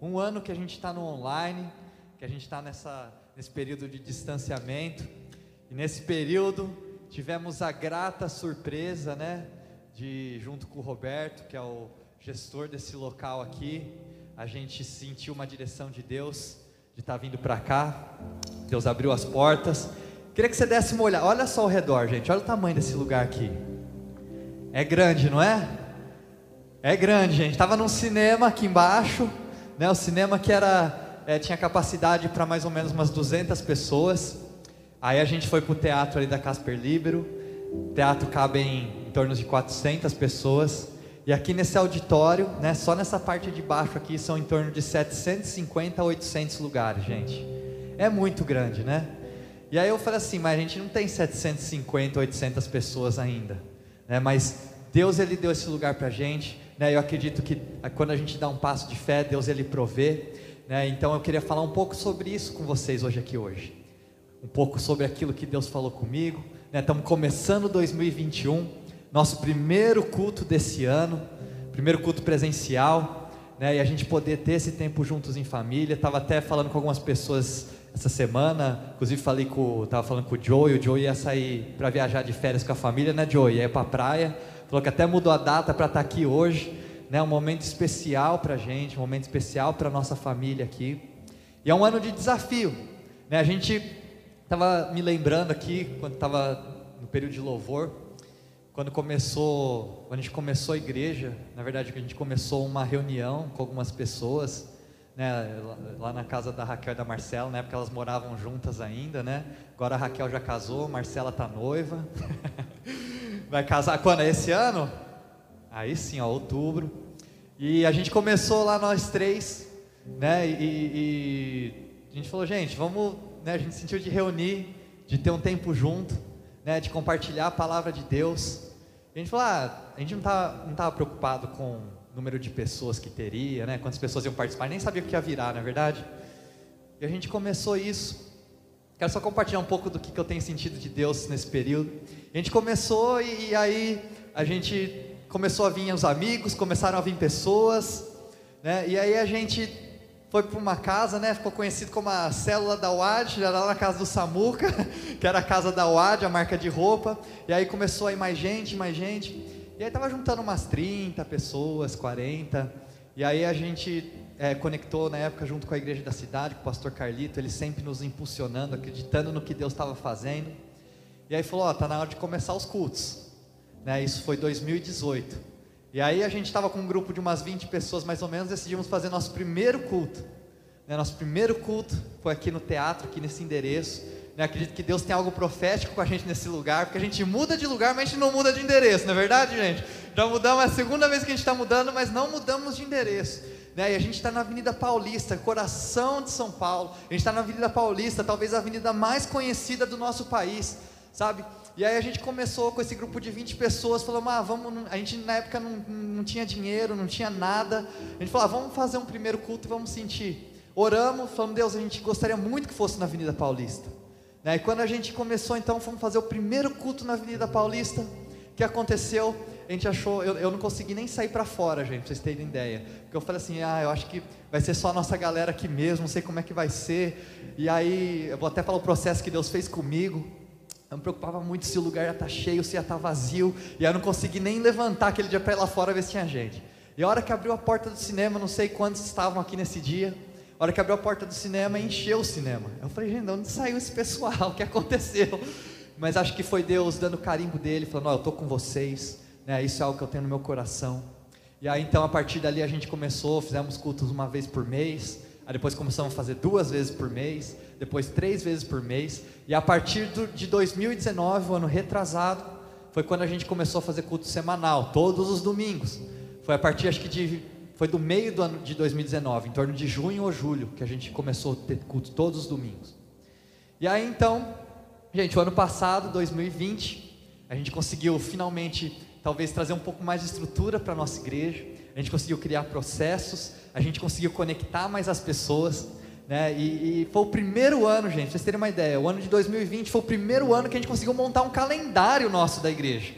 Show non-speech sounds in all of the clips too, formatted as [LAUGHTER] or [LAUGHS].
Um ano que a gente está no online, que a gente está nesse período de distanciamento. E nesse período tivemos a grata surpresa, né? De junto com o Roberto, que é o gestor desse local aqui, a gente sentiu uma direção de Deus de estar tá vindo para cá. Deus abriu as portas. Queria que você desse uma olhada. Olha só ao redor, gente. Olha o tamanho desse lugar aqui. É grande, não é? É grande, gente. Estava num cinema aqui embaixo, né? O cinema que era é, tinha capacidade para mais ou menos umas 200 pessoas. Aí a gente foi para o teatro ali da Casper Libero. O teatro cabe em, em torno de 400 pessoas. E aqui nesse auditório, né, só nessa parte de baixo aqui são em torno de 750 a 800 lugares, gente. É muito grande, né? E aí eu falei assim, mas a gente não tem 750, 800 pessoas ainda, né? Mas Deus ele deu esse lugar para gente, né? Eu acredito que quando a gente dá um passo de fé, Deus ele provê, né? Então eu queria falar um pouco sobre isso com vocês hoje aqui hoje, um pouco sobre aquilo que Deus falou comigo, né? Estamos começando 2021 nosso primeiro culto desse ano, primeiro culto presencial, né? E a gente poder ter esse tempo juntos em família. Estava até falando com algumas pessoas essa semana, inclusive falei com, tava falando com o Joey, o Joey ia sair para viajar de férias com a família, né, Joey? Ia para a praia. Falou que até mudou a data para estar tá aqui hoje, né? Um momento especial para a gente, um momento especial para nossa família aqui. E é um ano de desafio, né? A gente estava me lembrando aqui quando estava no período de louvor quando começou, quando a gente começou a igreja, na verdade a gente começou uma reunião com algumas pessoas, né, lá na casa da Raquel e da Marcela, na época elas moravam juntas ainda, né? Agora a Raquel já casou, Marcela tá noiva. [LAUGHS] Vai casar quando? É esse ano? Aí sim, ó, outubro. E a gente começou lá nós três, né? E, e a gente falou, gente, vamos, né? A gente sentiu de reunir, de ter um tempo junto, né? De compartilhar a palavra de Deus. A gente falou, ah, a gente não estava não tava preocupado com o número de pessoas que teria, né? Quantas pessoas iam participar, nem sabia o que ia virar, na é verdade. E a gente começou isso. Quero só compartilhar um pouco do que, que eu tenho sentido de Deus nesse período. A gente começou e, e aí a gente começou a vir os amigos, começaram a vir pessoas, né? E aí a gente foi para uma casa, né? Ficou conhecido como a célula da UAD, era lá na casa do Samuca, [LAUGHS] que era a casa da UAD, a marca de roupa. E aí começou a ir mais gente, mais gente. E aí tava juntando umas 30 pessoas, 40. E aí a gente é, conectou na época junto com a igreja da cidade, com o pastor Carlito, ele sempre nos impulsionando, acreditando no que Deus estava fazendo. E aí falou, ó, tá na hora de começar os cultos. Né? Isso foi 2018. E aí a gente estava com um grupo de umas 20 pessoas mais ou menos, decidimos fazer nosso primeiro culto. Né? Nosso primeiro culto foi aqui no teatro, aqui nesse endereço. Né? Acredito que Deus tem algo profético com a gente nesse lugar, porque a gente muda de lugar, mas a gente não muda de endereço, não é verdade, gente? Então mudamos, é a segunda vez que a gente está mudando, mas não mudamos de endereço. Né? E a gente está na Avenida Paulista, coração de São Paulo. A gente está na Avenida Paulista, talvez a avenida mais conhecida do nosso país, sabe? E aí a gente começou com esse grupo de 20 pessoas, falou, ah, vamos, a gente na época não, não tinha dinheiro, não tinha nada. A gente falou, ah, vamos fazer um primeiro culto e vamos sentir. Oramos, falamos, Deus, a gente gostaria muito que fosse na Avenida Paulista. Né? E quando a gente começou, então, fomos fazer o primeiro culto na Avenida Paulista, o que aconteceu? Gente achou, eu, eu não consegui nem sair para fora, gente, pra vocês terem ideia. Porque eu falei assim, ah, eu acho que vai ser só a nossa galera aqui mesmo, não sei como é que vai ser. E aí, eu vou até falar o processo que Deus fez comigo. Eu me preocupava muito se o lugar ia estar tá cheio, se ia estar tá vazio. E eu não consegui nem levantar aquele dia para ir lá fora ver se tinha gente. E a hora que abriu a porta do cinema, não sei quantos estavam aqui nesse dia. A hora que abriu a porta do cinema, encheu o cinema. Eu falei, gente, de onde saiu esse pessoal? O que aconteceu? Mas acho que foi Deus dando o carimbo dele, falando: oh, eu estou com vocês. Né? Isso é algo que eu tenho no meu coração. E aí então, a partir dali, a gente começou, fizemos cultos uma vez por mês. Aí depois começamos a fazer duas vezes por mês depois três vezes por mês, e a partir do, de 2019, o ano retrasado, foi quando a gente começou a fazer culto semanal, todos os domingos. Foi a partir, acho que de, foi do meio do ano de 2019, em torno de junho ou julho, que a gente começou a ter culto todos os domingos. E aí então, gente, o ano passado, 2020, a gente conseguiu finalmente, talvez, trazer um pouco mais de estrutura para a nossa igreja, a gente conseguiu criar processos, a gente conseguiu conectar mais as pessoas, né? E, e, foi o primeiro ano, gente, pra vocês terem uma ideia, o ano de 2020 foi o primeiro ano que a gente conseguiu montar um calendário nosso da igreja.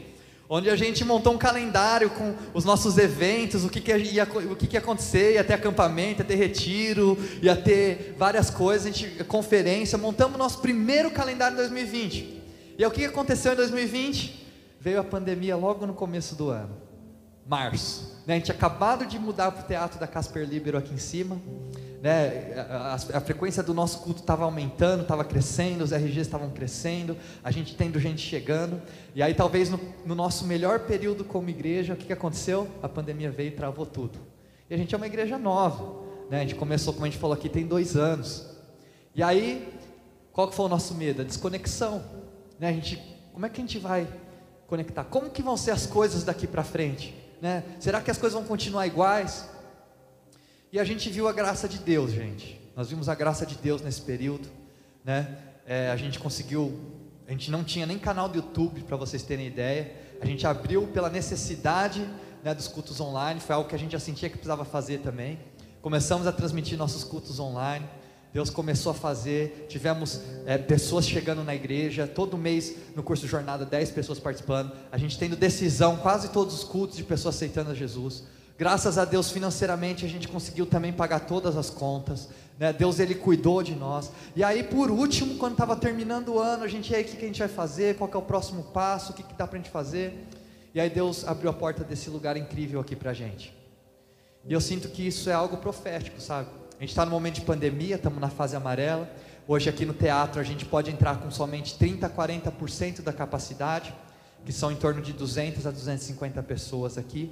onde a gente montou um calendário com os nossos eventos, o que, que, ia, o que, que ia acontecer, ia ter acampamento, ia ter retiro, ia ter várias coisas, a gente, conferência, montamos nosso primeiro calendário de 2020. E aí, o que aconteceu em 2020? Veio a pandemia logo no começo do ano, março. Né? A gente acabado de mudar para o teatro da Casper Libero aqui em cima, né, a, a, a, frequência do nosso culto estava aumentando, estava crescendo, os RGs estavam crescendo, a gente tendo gente chegando, e aí talvez no, no, nosso melhor período como igreja, o que, que aconteceu? A pandemia veio e travou tudo. E a gente é uma igreja nova, né, a gente começou, como a gente falou aqui, tem dois anos. E aí, qual que foi o nosso medo? A desconexão. Né, a gente, como é que a gente vai conectar? Como que vão ser as coisas daqui para frente? Né? Será que as coisas vão continuar iguais? E a gente viu a graça de Deus, gente. Nós vimos a graça de Deus nesse período, né? É, a gente conseguiu, a gente não tinha nem canal do YouTube para vocês terem ideia. A gente abriu pela necessidade né, dos cultos online, foi algo que a gente já sentia que precisava fazer também. Começamos a transmitir nossos cultos online. Deus começou a fazer, tivemos é, pessoas chegando na igreja, todo mês no curso de jornada, 10 pessoas participando, a gente tendo decisão, quase todos os cultos de pessoas aceitando a Jesus. Graças a Deus, financeiramente, a gente conseguiu também pagar todas as contas. Né? Deus, Ele cuidou de nós. E aí, por último, quando estava terminando o ano, a gente, e aí, o que, que a gente vai fazer? Qual é o próximo passo? O que, que dá para a gente fazer? E aí, Deus abriu a porta desse lugar incrível aqui para a gente. E eu sinto que isso é algo profético, sabe? A gente está no momento de pandemia, estamos na fase amarela. Hoje, aqui no teatro, a gente pode entrar com somente 30% a 40% da capacidade, que são em torno de 200 a 250 pessoas aqui.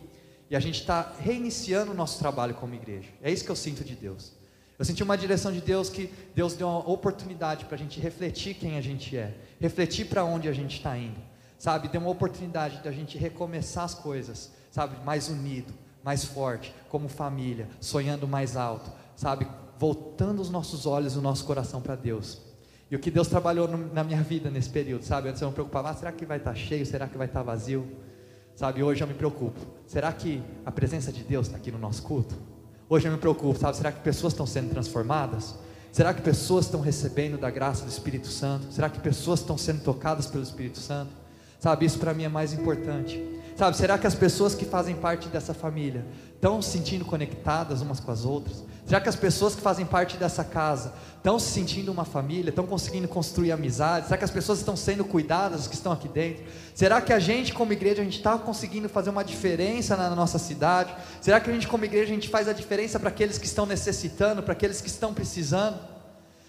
E a gente está reiniciando o nosso trabalho como igreja. É isso que eu sinto de Deus. Eu senti uma direção de Deus que Deus deu uma oportunidade para a gente refletir quem a gente é, refletir para onde a gente está indo, sabe? Deu uma oportunidade da gente recomeçar as coisas, sabe? Mais unido, mais forte, como família, sonhando mais alto, sabe? Voltando os nossos olhos, o nosso coração para Deus. E o que Deus trabalhou no, na minha vida nesse período, sabe? Antes eu me preocupava, ah, será que vai estar tá cheio? Será que vai estar tá vazio? Sabe, hoje eu me preocupo. Será que a presença de Deus está aqui no nosso culto? Hoje eu me preocupo, sabe? Será que pessoas estão sendo transformadas? Será que pessoas estão recebendo da graça do Espírito Santo? Será que pessoas estão sendo tocadas pelo Espírito Santo? Sabe, isso para mim é mais importante. Sabe, será que as pessoas que fazem parte dessa família estão se sentindo conectadas umas com as outras? Será que as pessoas que fazem parte dessa casa estão se sentindo uma família, estão conseguindo construir amizade? Será que as pessoas estão sendo cuidadas que estão aqui dentro? Será que a gente como igreja a gente está conseguindo fazer uma diferença na nossa cidade? Será que a gente como igreja a gente faz a diferença para aqueles que estão necessitando, para aqueles que estão precisando?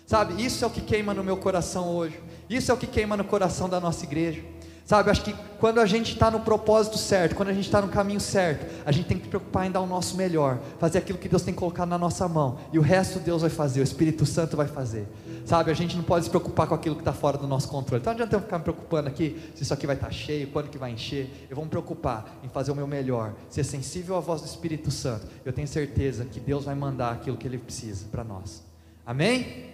Sabe, isso é o que queima no meu coração hoje. Isso é o que queima no coração da nossa igreja. Sabe, acho que quando a gente está no propósito certo, quando a gente está no caminho certo, a gente tem que se preocupar em dar o nosso melhor, fazer aquilo que Deus tem colocado na nossa mão, e o resto Deus vai fazer, o Espírito Santo vai fazer. Sabe, a gente não pode se preocupar com aquilo que está fora do nosso controle. Então não adianta eu ficar me preocupando aqui se isso aqui vai estar tá cheio, quando que vai encher. Eu vou me preocupar em fazer o meu melhor, ser sensível à voz do Espírito Santo. Eu tenho certeza que Deus vai mandar aquilo que Ele precisa para nós. Amém?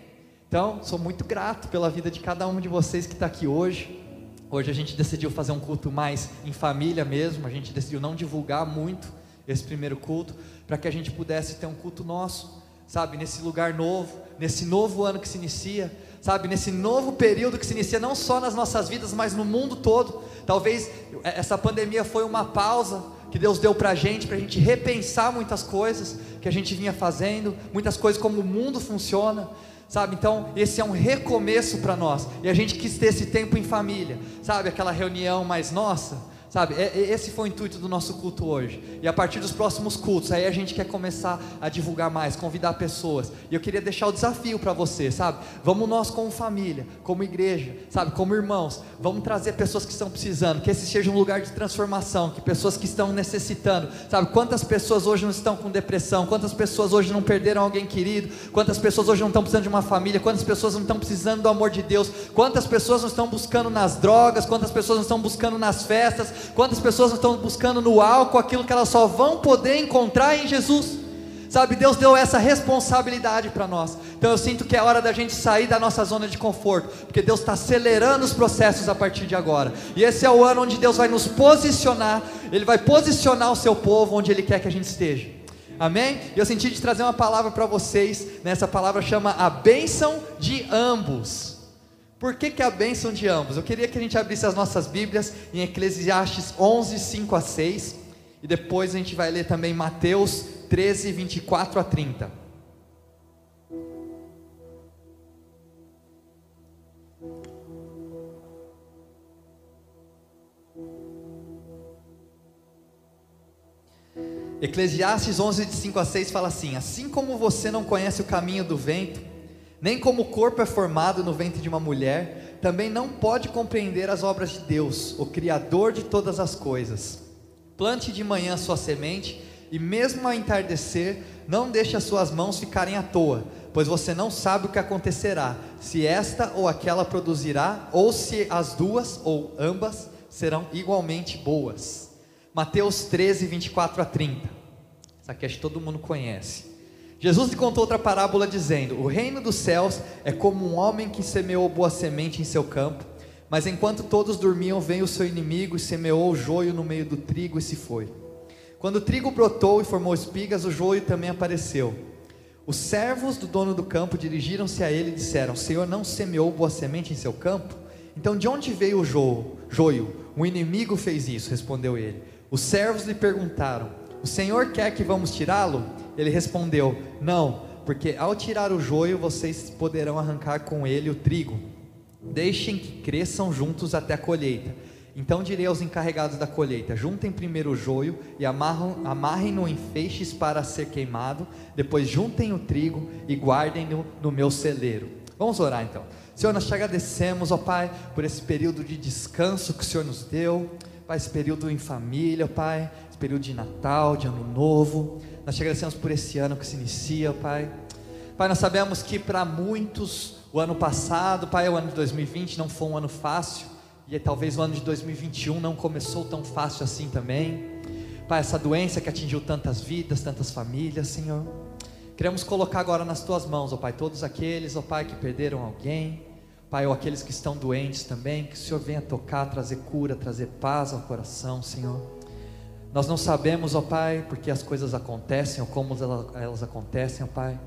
Então, sou muito grato pela vida de cada um de vocês que está aqui hoje. Hoje a gente decidiu fazer um culto mais em família mesmo, a gente decidiu não divulgar muito esse primeiro culto, para que a gente pudesse ter um culto nosso, sabe, nesse lugar novo, nesse novo ano que se inicia, sabe, nesse novo período que se inicia não só nas nossas vidas, mas no mundo todo. Talvez essa pandemia foi uma pausa que Deus deu para a gente, para a gente repensar muitas coisas que a gente vinha fazendo, muitas coisas como o mundo funciona, sabe? Então, esse é um recomeço para nós. E a gente quis ter esse tempo em família, sabe? Aquela reunião mais nossa Sabe, esse foi o intuito do nosso culto hoje. E a partir dos próximos cultos, aí a gente quer começar a divulgar mais, convidar pessoas. E eu queria deixar o desafio para você, sabe? Vamos nós como família, como igreja, sabe, como irmãos, vamos trazer pessoas que estão precisando, que esse seja um lugar de transformação, que pessoas que estão necessitando, sabe? Quantas pessoas hoje não estão com depressão? Quantas pessoas hoje não perderam alguém querido? Quantas pessoas hoje não estão precisando de uma família? Quantas pessoas não estão precisando do amor de Deus? Quantas pessoas não estão buscando nas drogas? Quantas pessoas não estão buscando nas festas? Quantas pessoas estão buscando no álcool aquilo que elas só vão poder encontrar em Jesus? Sabe, Deus deu essa responsabilidade para nós. Então eu sinto que é hora da gente sair da nossa zona de conforto, porque Deus está acelerando os processos a partir de agora. E esse é o ano onde Deus vai nos posicionar, Ele vai posicionar o seu povo onde Ele quer que a gente esteja. Amém? E eu senti de trazer uma palavra para vocês. Nessa palavra chama a bênção de ambos. Por que, que a bênção de ambos? Eu queria que a gente abrisse as nossas Bíblias em Eclesiastes 11, 5 a 6, e depois a gente vai ler também Mateus 13, 24 a 30. Eclesiastes 11, de 5 a 6 fala assim: Assim como você não conhece o caminho do vento, nem como o corpo é formado no ventre de uma mulher, também não pode compreender as obras de Deus, o Criador de todas as coisas. Plante de manhã sua semente, e mesmo ao entardecer, não deixe as suas mãos ficarem à toa, pois você não sabe o que acontecerá, se esta ou aquela produzirá, ou se as duas ou ambas serão igualmente boas. Mateus 13, 24 a 30. Essa aqui acho que todo mundo conhece. Jesus lhe contou outra parábola dizendo: O reino dos céus é como um homem que semeou boa semente em seu campo, mas enquanto todos dormiam, veio o seu inimigo e semeou o joio no meio do trigo e se foi. Quando o trigo brotou e formou espigas, o joio também apareceu. Os servos do dono do campo dirigiram-se a ele e disseram: Senhor não semeou boa semente em seu campo? Então de onde veio o joio? O inimigo fez isso, respondeu ele. Os servos lhe perguntaram: O Senhor quer que vamos tirá-lo? Ele respondeu: Não, porque ao tirar o joio vocês poderão arrancar com ele o trigo. Deixem que cresçam juntos até a colheita. Então direi aos encarregados da colheita: juntem primeiro o joio e amarrem-no em feixes para ser queimado, depois juntem o trigo e guardem-no no meu celeiro. Vamos orar então. Senhor, nós te agradecemos, ó Pai, por esse período de descanso que o Senhor nos deu. Pai, esse período em família, Pai, período de Natal, de Ano Novo. Nós te agradecemos por esse ano que se inicia, Pai. Pai, nós sabemos que para muitos o ano passado, Pai, o ano de 2020 não foi um ano fácil, e talvez o ano de 2021 não começou tão fácil assim também. Pai, essa doença que atingiu tantas vidas, tantas famílias, Senhor. Queremos colocar agora nas tuas mãos, ó Pai, todos aqueles, ó Pai, que perderam alguém, Pai, ou aqueles que estão doentes também, que o Senhor venha tocar, trazer cura, trazer paz ao coração, Senhor. Nós não sabemos, ó Pai, porque as coisas acontecem ou como elas, elas acontecem, ó Pai,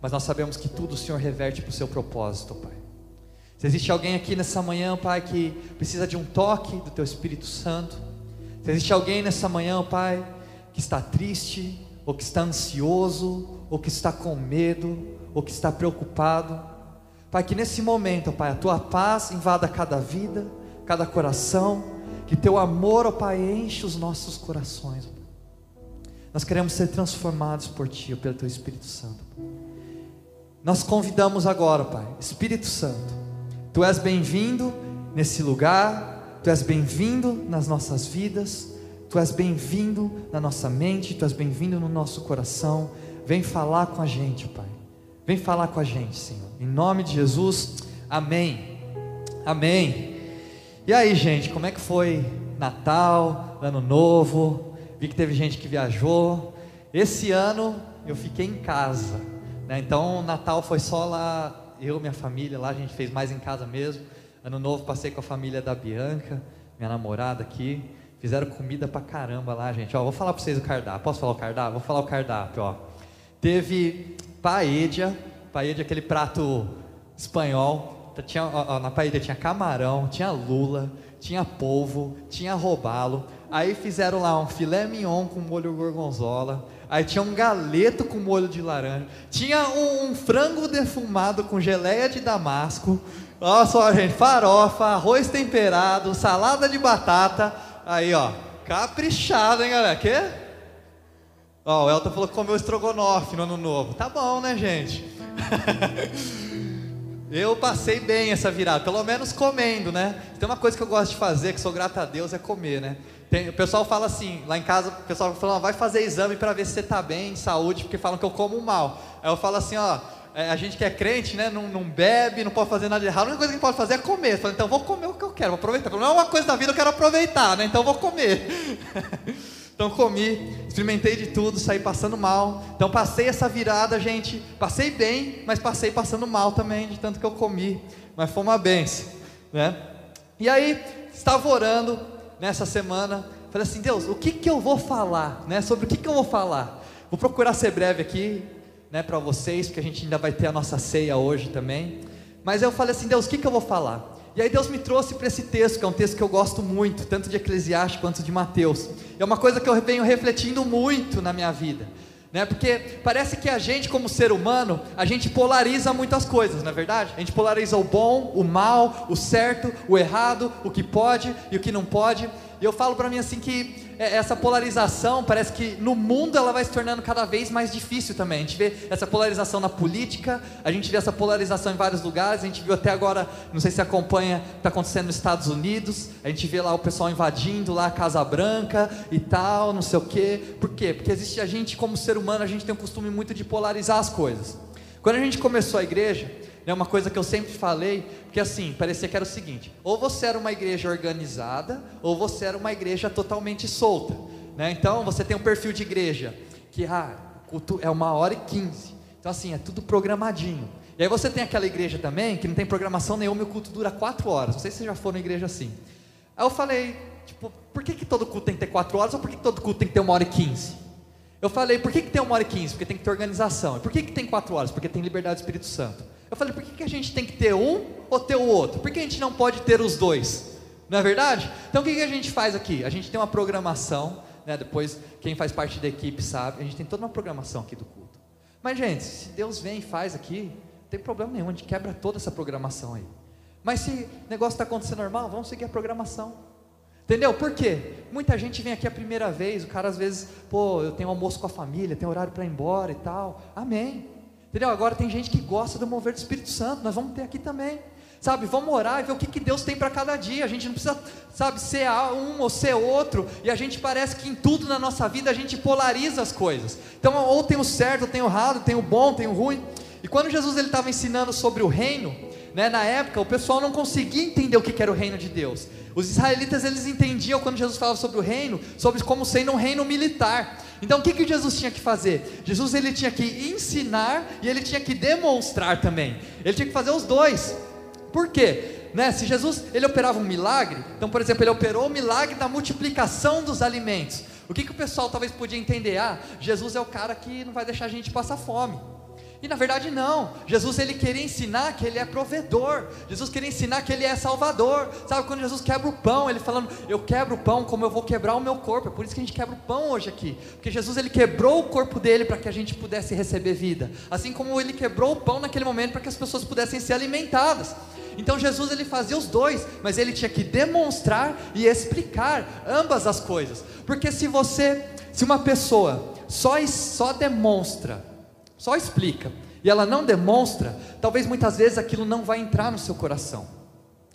mas nós sabemos que tudo o Senhor reverte para o seu propósito, ó Pai. Se existe alguém aqui nessa manhã, Pai, que precisa de um toque do Teu Espírito Santo, se existe alguém nessa manhã, Pai, que está triste, ou que está ansioso, ou que está com medo, ou que está preocupado, Pai, que nesse momento, Pai, a tua paz invada cada vida, cada coração, que teu amor, ó Pai, enche os nossos corações. Nós queremos ser transformados por Ti, pelo Teu Espírito Santo. Nós convidamos agora, Pai, Espírito Santo, Tu és bem-vindo nesse lugar, Tu és bem-vindo nas nossas vidas, Tu és bem-vindo na nossa mente, Tu és bem-vindo no nosso coração. Vem falar com a gente, Pai. Vem falar com a gente, Senhor. Em nome de Jesus, amém. Amém. E aí, gente, como é que foi Natal, Ano Novo? Vi que teve gente que viajou. Esse ano eu fiquei em casa, né? Então, Natal foi só lá, eu, minha família, lá a gente fez mais em casa mesmo. Ano Novo passei com a família da Bianca, minha namorada aqui. Fizeram comida pra caramba lá, gente. Ó, vou falar pra vocês o cardápio. Posso falar o cardápio? Vou falar o cardápio, ó. Teve paella, paella aquele prato espanhol. Tinha, ó, na paella tinha camarão, tinha lula, tinha polvo, tinha robalo. Aí fizeram lá um filé mignon com molho gorgonzola. Aí tinha um galeto com molho de laranja. Tinha um, um frango defumado com geleia de damasco. Olha só, gente, farofa, arroz temperado, salada de batata. Aí, ó, caprichado, hein, galera? Que? Ó, o Elton falou que comeu estrogonofe no ano novo. Tá bom, né, gente? [LAUGHS] eu passei bem essa virada, pelo menos comendo, né? Tem uma coisa que eu gosto de fazer, que sou grato a Deus, é comer, né? Tem, o pessoal fala assim, lá em casa, o pessoal fala, vai fazer exame para ver se você está bem, de saúde, porque falam que eu como mal. Aí eu falo assim, ó, é, a gente que é crente, né, não, não, bebe, não pode fazer nada de errado, a única coisa que pode fazer é comer. Eu falo, então vou comer o que eu quero, vou aproveitar. Não é uma coisa da vida, eu quero aproveitar, né? Então vou comer. [LAUGHS] Então comi, experimentei de tudo, saí passando mal. Então passei essa virada, gente. Passei bem, mas passei passando mal também, de tanto que eu comi. Mas foi uma benção, né? E aí, estava orando nessa semana. Falei assim, Deus, o que, que eu vou falar? Né? Sobre o que, que eu vou falar? Vou procurar ser breve aqui, né, para vocês, porque a gente ainda vai ter a nossa ceia hoje também. Mas eu falei assim, Deus, o que, que eu vou falar? E aí Deus me trouxe para esse texto, que é um texto que eu gosto muito, tanto de Eclesiastes quanto de Mateus. É uma coisa que eu venho refletindo muito na minha vida. Né? Porque parece que a gente, como ser humano, a gente polariza muitas coisas, não é verdade? A gente polariza o bom, o mal, o certo, o errado, o que pode e o que não pode. E eu falo para mim assim que essa polarização parece que no mundo ela vai se tornando cada vez mais difícil também. A gente vê essa polarização na política, a gente vê essa polarização em vários lugares. A gente viu até agora, não sei se acompanha, está acontecendo nos Estados Unidos. A gente vê lá o pessoal invadindo lá a Casa Branca e tal, não sei o quê. Por quê? Porque existe a gente como ser humano, a gente tem o costume muito de polarizar as coisas. Quando a gente começou a igreja, é uma coisa que eu sempre falei, porque assim, parecia que era o seguinte: ou você era uma igreja organizada, ou você era uma igreja totalmente solta. Né? Então você tem um perfil de igreja que ah, culto é uma hora e quinze. Então assim, é tudo programadinho. E aí você tem aquela igreja também que não tem programação nenhuma e o culto dura quatro horas. Não sei se você já for na igreja assim. Aí eu falei, tipo, por que, que todo culto tem que ter quatro horas ou por que, que todo culto tem que ter uma hora e quinze? Eu falei, por que, que tem uma hora e quinze? Porque tem que ter organização. E por que, que tem quatro horas? Porque tem liberdade do Espírito Santo. Eu falei, por que, que a gente tem que ter um ou ter o outro? Por que a gente não pode ter os dois? Não é verdade? Então o que, que a gente faz aqui? A gente tem uma programação, né? depois quem faz parte da equipe sabe, a gente tem toda uma programação aqui do culto. Mas, gente, se Deus vem e faz aqui, não tem problema nenhum, a gente quebra toda essa programação aí. Mas se o negócio está acontecendo normal, vamos seguir a programação. Entendeu? Por quê? Muita gente vem aqui a primeira vez, o cara às vezes, pô, eu tenho almoço com a família, tenho horário para ir embora e tal. Amém. Entendeu? Agora tem gente que gosta do mover do Espírito Santo, nós vamos ter aqui também. Sabe, vamos orar e ver o que, que Deus tem para cada dia. A gente não precisa, sabe, ser um ou ser outro. E a gente parece que em tudo na nossa vida a gente polariza as coisas. Então, ou tem o certo, tem o errado, tem o bom, tem o ruim. E quando Jesus ele estava ensinando sobre o reino, né, na época o pessoal não conseguia entender o que, que era o reino de Deus. Os israelitas eles entendiam quando Jesus falava sobre o reino, sobre como sendo um reino militar. Então o que, que Jesus tinha que fazer? Jesus ele tinha que ensinar e ele tinha que demonstrar também. Ele tinha que fazer os dois. Por quê? Né? Se Jesus ele operava um milagre, então por exemplo ele operou o milagre da multiplicação dos alimentos. O que, que o pessoal talvez podia entender? Ah, Jesus é o cara que não vai deixar a gente passar fome. E na verdade não. Jesus ele queria ensinar que ele é provedor. Jesus queria ensinar que ele é salvador. Sabe quando Jesus quebra o pão, ele falando: "Eu quebro o pão como eu vou quebrar o meu corpo". É por isso que a gente quebra o pão hoje aqui. Porque Jesus ele quebrou o corpo dele para que a gente pudesse receber vida. Assim como ele quebrou o pão naquele momento para que as pessoas pudessem ser alimentadas. Então Jesus ele fazia os dois, mas ele tinha que demonstrar e explicar ambas as coisas. Porque se você, se uma pessoa só só demonstra só explica, e ela não demonstra, talvez muitas vezes aquilo não vai entrar no seu coração.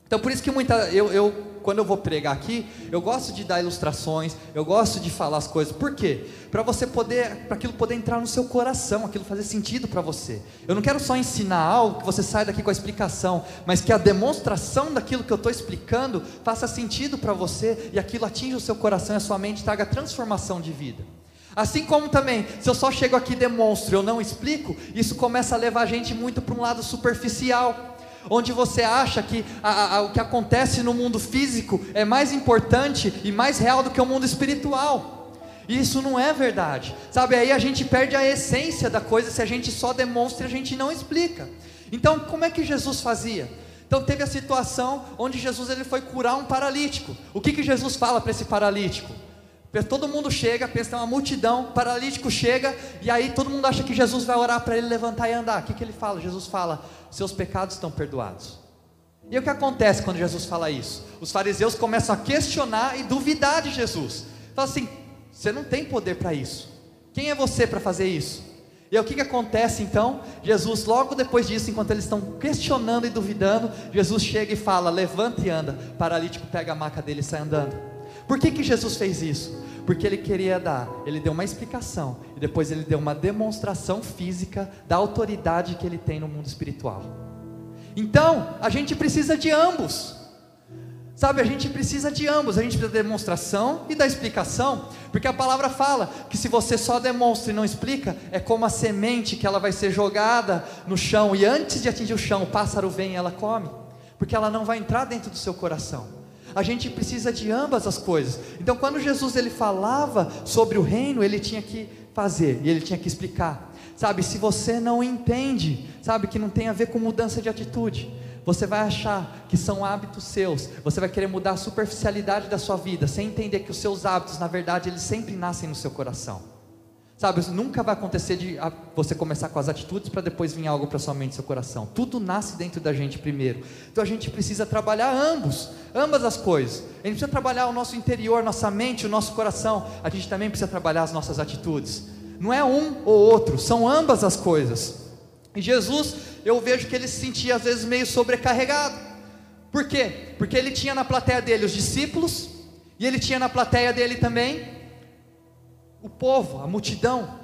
Então por isso que muita, eu, eu quando eu vou pregar aqui, eu gosto de dar ilustrações, eu gosto de falar as coisas. Por quê? Para você poder, para aquilo poder entrar no seu coração, aquilo fazer sentido para você. Eu não quero só ensinar algo que você saia daqui com a explicação, mas que a demonstração daquilo que eu estou explicando faça sentido para você e aquilo atinja o seu coração e a sua mente, traga transformação de vida. Assim como também, se eu só chego aqui e demonstro, eu não explico, isso começa a levar a gente muito para um lado superficial, onde você acha que a, a, o que acontece no mundo físico é mais importante e mais real do que o mundo espiritual. E isso não é verdade, sabe? Aí a gente perde a essência da coisa se a gente só demonstra e a gente não explica. Então, como é que Jesus fazia? Então teve a situação onde Jesus ele foi curar um paralítico. O que, que Jesus fala para esse paralítico? Todo mundo chega, pensa que é uma multidão, paralítico chega, e aí todo mundo acha que Jesus vai orar para ele levantar e andar. O que, que ele fala? Jesus fala: Seus pecados estão perdoados. E o que acontece quando Jesus fala isso? Os fariseus começam a questionar e duvidar de Jesus. Fala assim: Você não tem poder para isso. Quem é você para fazer isso? E o que, que acontece então? Jesus, logo depois disso, enquanto eles estão questionando e duvidando, Jesus chega e fala: Levanta e anda. Paralítico pega a maca dele e sai andando. Por que, que Jesus fez isso? Porque ele queria dar, ele deu uma explicação e depois ele deu uma demonstração física da autoridade que ele tem no mundo espiritual. Então, a gente precisa de ambos. Sabe, a gente precisa de ambos, a gente precisa da demonstração e da explicação, porque a palavra fala que se você só demonstra e não explica, é como a semente que ela vai ser jogada no chão e antes de atingir o chão, o pássaro vem e ela come, porque ela não vai entrar dentro do seu coração. A gente precisa de ambas as coisas. Então, quando Jesus ele falava sobre o reino, ele tinha que fazer e ele tinha que explicar. Sabe, se você não entende, sabe, que não tem a ver com mudança de atitude, você vai achar que são hábitos seus, você vai querer mudar a superficialidade da sua vida, sem entender que os seus hábitos, na verdade, eles sempre nascem no seu coração. Sabe, nunca vai acontecer de você começar com as atitudes para depois vir algo para sua mente e seu coração. Tudo nasce dentro da gente primeiro. Então a gente precisa trabalhar ambos, ambas as coisas. A gente precisa trabalhar o nosso interior, nossa mente, o nosso coração. A gente também precisa trabalhar as nossas atitudes. Não é um ou outro, são ambas as coisas. E Jesus, eu vejo que ele se sentia às vezes meio sobrecarregado. Por quê? Porque ele tinha na plateia dele os discípulos, e ele tinha na plateia dele também o povo, a multidão.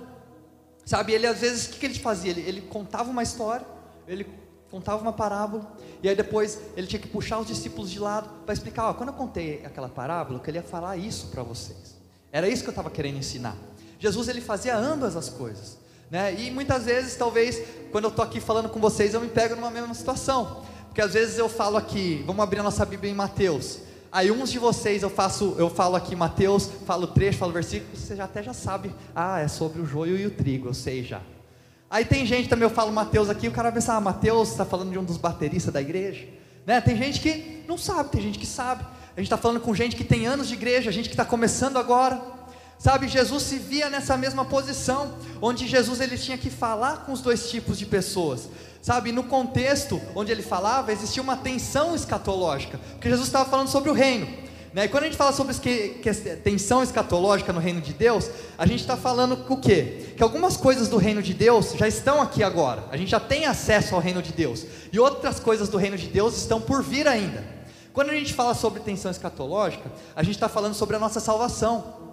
Sabe, ele às vezes, o que, que ele fazia? Ele, ele contava uma história, ele contava uma parábola, e aí depois ele tinha que puxar os discípulos de lado para explicar: ó, quando eu contei aquela parábola, eu queria falar isso para vocês. Era isso que eu estava querendo ensinar. Jesus ele fazia ambas as coisas, né? E muitas vezes, talvez, quando eu estou aqui falando com vocês, eu me pego numa mesma situação, porque às vezes eu falo aqui, vamos abrir a nossa Bíblia em Mateus. Aí uns de vocês eu faço, eu falo aqui Mateus, falo trecho, falo versículo, você já até já sabe, ah, é sobre o joio e o trigo, eu sei já. Aí tem gente também, eu falo Mateus aqui, o cara pensa, ah, Mateus está falando de um dos bateristas da igreja. Né? Tem gente que não sabe, tem gente que sabe. A gente está falando com gente que tem anos de igreja, gente que está começando agora. Sabe, Jesus se via nessa mesma posição, onde Jesus ele tinha que falar com os dois tipos de pessoas. Sabe, no contexto onde ele falava, existia uma tensão escatológica, porque Jesus estava falando sobre o reino. Né? E quando a gente fala sobre que, que tensão escatológica no reino de Deus, a gente está falando o quê? Que algumas coisas do reino de Deus já estão aqui agora, a gente já tem acesso ao reino de Deus, e outras coisas do reino de Deus estão por vir ainda. Quando a gente fala sobre tensão escatológica, a gente está falando sobre a nossa salvação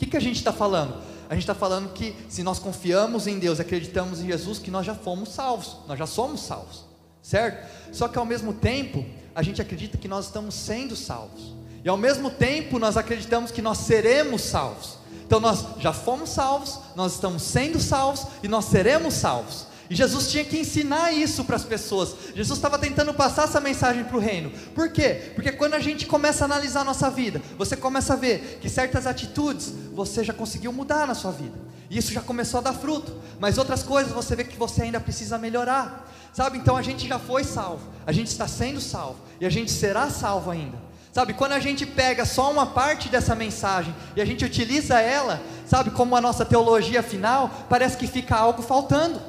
que, que a gente está falando? A gente está falando que se nós confiamos em Deus, acreditamos em Jesus, que nós já fomos salvos, nós já somos salvos, certo? Só que ao mesmo tempo, a gente acredita que nós estamos sendo salvos, e ao mesmo tempo nós acreditamos que nós seremos salvos. Então nós já fomos salvos, nós estamos sendo salvos e nós seremos salvos. E Jesus tinha que ensinar isso para as pessoas. Jesus estava tentando passar essa mensagem para o reino. Por quê? Porque quando a gente começa a analisar a nossa vida, você começa a ver que certas atitudes você já conseguiu mudar na sua vida. E isso já começou a dar fruto. Mas outras coisas você vê que você ainda precisa melhorar. Sabe? Então a gente já foi salvo. A gente está sendo salvo. E a gente será salvo ainda. Sabe, quando a gente pega só uma parte dessa mensagem e a gente utiliza ela, sabe, como a nossa teologia final, parece que fica algo faltando.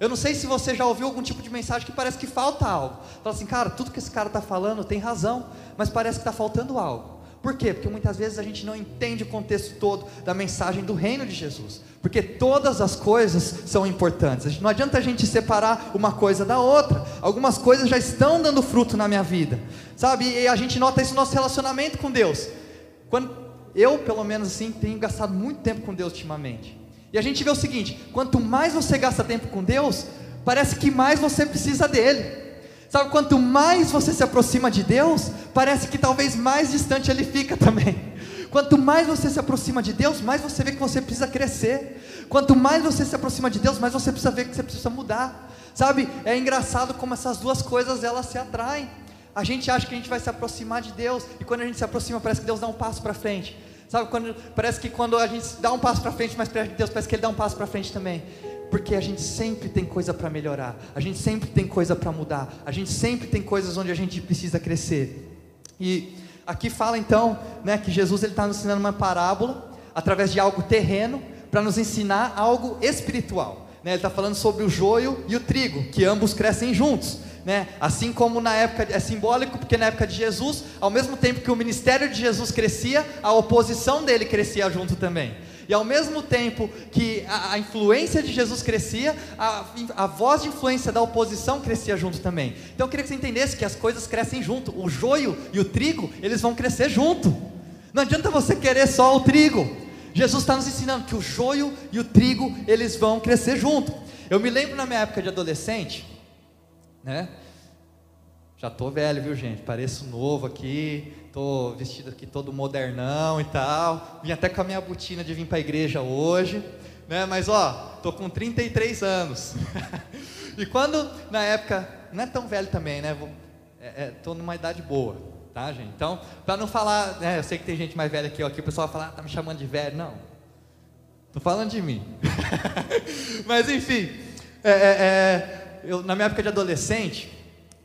Eu não sei se você já ouviu algum tipo de mensagem que parece que falta algo. Fala assim, cara, tudo que esse cara está falando tem razão, mas parece que está faltando algo. Por quê? Porque muitas vezes a gente não entende o contexto todo da mensagem do reino de Jesus. Porque todas as coisas são importantes. Não adianta a gente separar uma coisa da outra. Algumas coisas já estão dando fruto na minha vida. Sabe? E a gente nota isso no nosso relacionamento com Deus. Quando eu, pelo menos assim, tenho gastado muito tempo com Deus ultimamente. E a gente vê o seguinte: quanto mais você gasta tempo com Deus, parece que mais você precisa dele. Sabe, quanto mais você se aproxima de Deus, parece que talvez mais distante ele fica também. Quanto mais você se aproxima de Deus, mais você vê que você precisa crescer. Quanto mais você se aproxima de Deus, mais você precisa ver que você precisa mudar. Sabe, é engraçado como essas duas coisas elas se atraem. A gente acha que a gente vai se aproximar de Deus, e quando a gente se aproxima, parece que Deus dá um passo para frente. Sabe, quando, parece que quando a gente dá um passo para frente, mas Deus parece que Ele dá um passo para frente também. Porque a gente sempre tem coisa para melhorar, a gente sempre tem coisa para mudar, a gente sempre tem coisas onde a gente precisa crescer. E aqui fala então né, que Jesus está nos ensinando uma parábola, através de algo terreno, para nos ensinar algo espiritual. Né? Ele está falando sobre o joio e o trigo, que ambos crescem juntos né? Assim como na época é simbólico, porque na época de Jesus, ao mesmo tempo que o ministério de Jesus crescia, a oposição dele crescia junto também. E ao mesmo tempo que a, a influência de Jesus crescia, a, a, voz de influência da oposição crescia junto também. Então eu queria que você entendesse que as coisas crescem junto. O joio e o trigo, eles vão crescer junto. Não adianta você querer só o trigo. Jesus está nos ensinando que o joio e o trigo, eles vão crescer junto. Eu me lembro na minha época de adolescente, né? Já tô velho, viu, gente? Pareço novo aqui, tô vestido aqui todo modernão e tal. Vim até com a minha botina de vir para a igreja hoje, né? Mas ó, tô com 33 anos. [LAUGHS] e quando na época, não é tão velho também, né? É, é, tô numa idade boa, tá, gente? Então, para não falar, né, eu sei que tem gente mais velha aqui, ó, aqui o pessoal vai falar, ah, tá me chamando de velho, não. Tô falando de mim. [LAUGHS] Mas enfim, é, é, é, eu, na minha época de adolescente,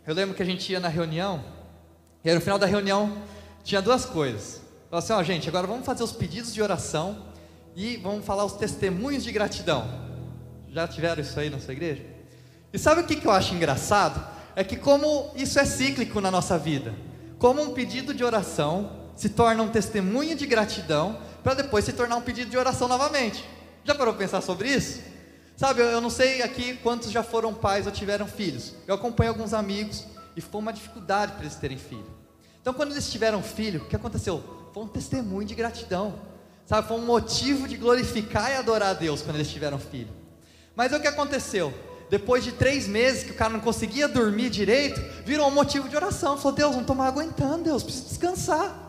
eu lembro que a gente ia na reunião, e aí no final da reunião tinha duas coisas. Falava assim, ó gente, agora vamos fazer os pedidos de oração e vamos falar os testemunhos de gratidão. Já tiveram isso aí na sua igreja? E sabe o que, que eu acho engraçado? É que como isso é cíclico na nossa vida, como um pedido de oração se torna um testemunho de gratidão para depois se tornar um pedido de oração novamente. Já parou para pensar sobre isso? Sabe, eu, não sei aqui quantos já foram pais ou tiveram filhos. Eu acompanho alguns amigos e foi uma dificuldade para eles terem filho. Então, quando eles tiveram filho, o que aconteceu? Foi um testemunho de gratidão, sabe? Foi um motivo de glorificar e adorar a Deus quando eles tiveram filho. Mas o que aconteceu? Depois de três meses que o cara não conseguia dormir direito, virou um motivo de oração. Falou: Deus, não estou mais aguentando, Deus, preciso descansar.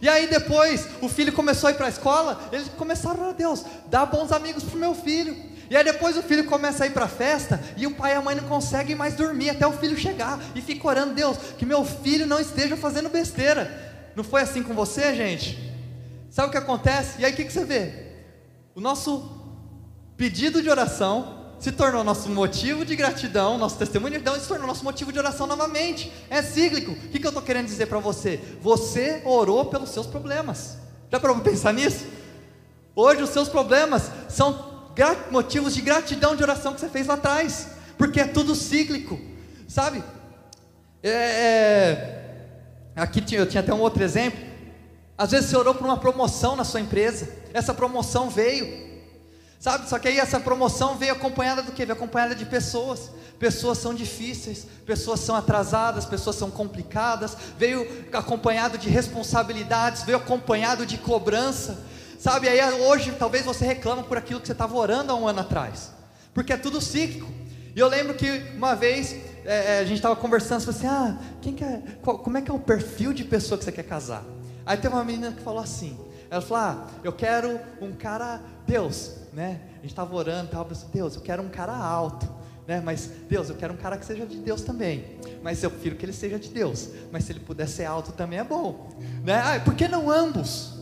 E aí depois o filho começou a ir para a escola, eles começaram a Deus, dá bons amigos para o meu filho. E aí depois o filho começa a ir para a festa e o pai e a mãe não conseguem mais dormir até o filho chegar e fica orando, Deus, que meu filho não esteja fazendo besteira. Não foi assim com você, gente? Sabe o que acontece? E aí o que, que você vê? O nosso pedido de oração se tornou nosso motivo de gratidão, nosso testemunho de gratidão, se tornou nosso motivo de oração novamente. É cíclico. O que, que eu estou querendo dizer para você? Você orou pelos seus problemas. Já para pensar nisso? Hoje os seus problemas são motivos de gratidão de oração que você fez lá atrás, porque é tudo cíclico, sabe? É, é, aqui eu tinha até um outro exemplo. Às vezes você orou por uma promoção na sua empresa, essa promoção veio, sabe? Só que aí essa promoção veio acompanhada do que? Veio acompanhada de pessoas. Pessoas são difíceis, pessoas são atrasadas, pessoas são complicadas. Veio acompanhado de responsabilidades, veio acompanhado de cobrança. Sabe, aí hoje talvez você reclama por aquilo que você estava orando há um ano atrás, porque é tudo cíclico. E eu lembro que uma vez é, é a gente estava conversando, você assim: ah, quem quer, qual, como é que é o perfil de pessoa que você quer casar? Aí teve uma menina que falou assim: ela falou, ah, eu quero um cara, Deus, né? A gente estava orando, estava pensando, Deus, eu quero um cara alto, né? Mas Deus, eu quero um cara que seja de Deus também. Mas eu prefiro que ele seja de Deus. Mas se ele puder ser alto também é bom, né? Ah, por que não ambos?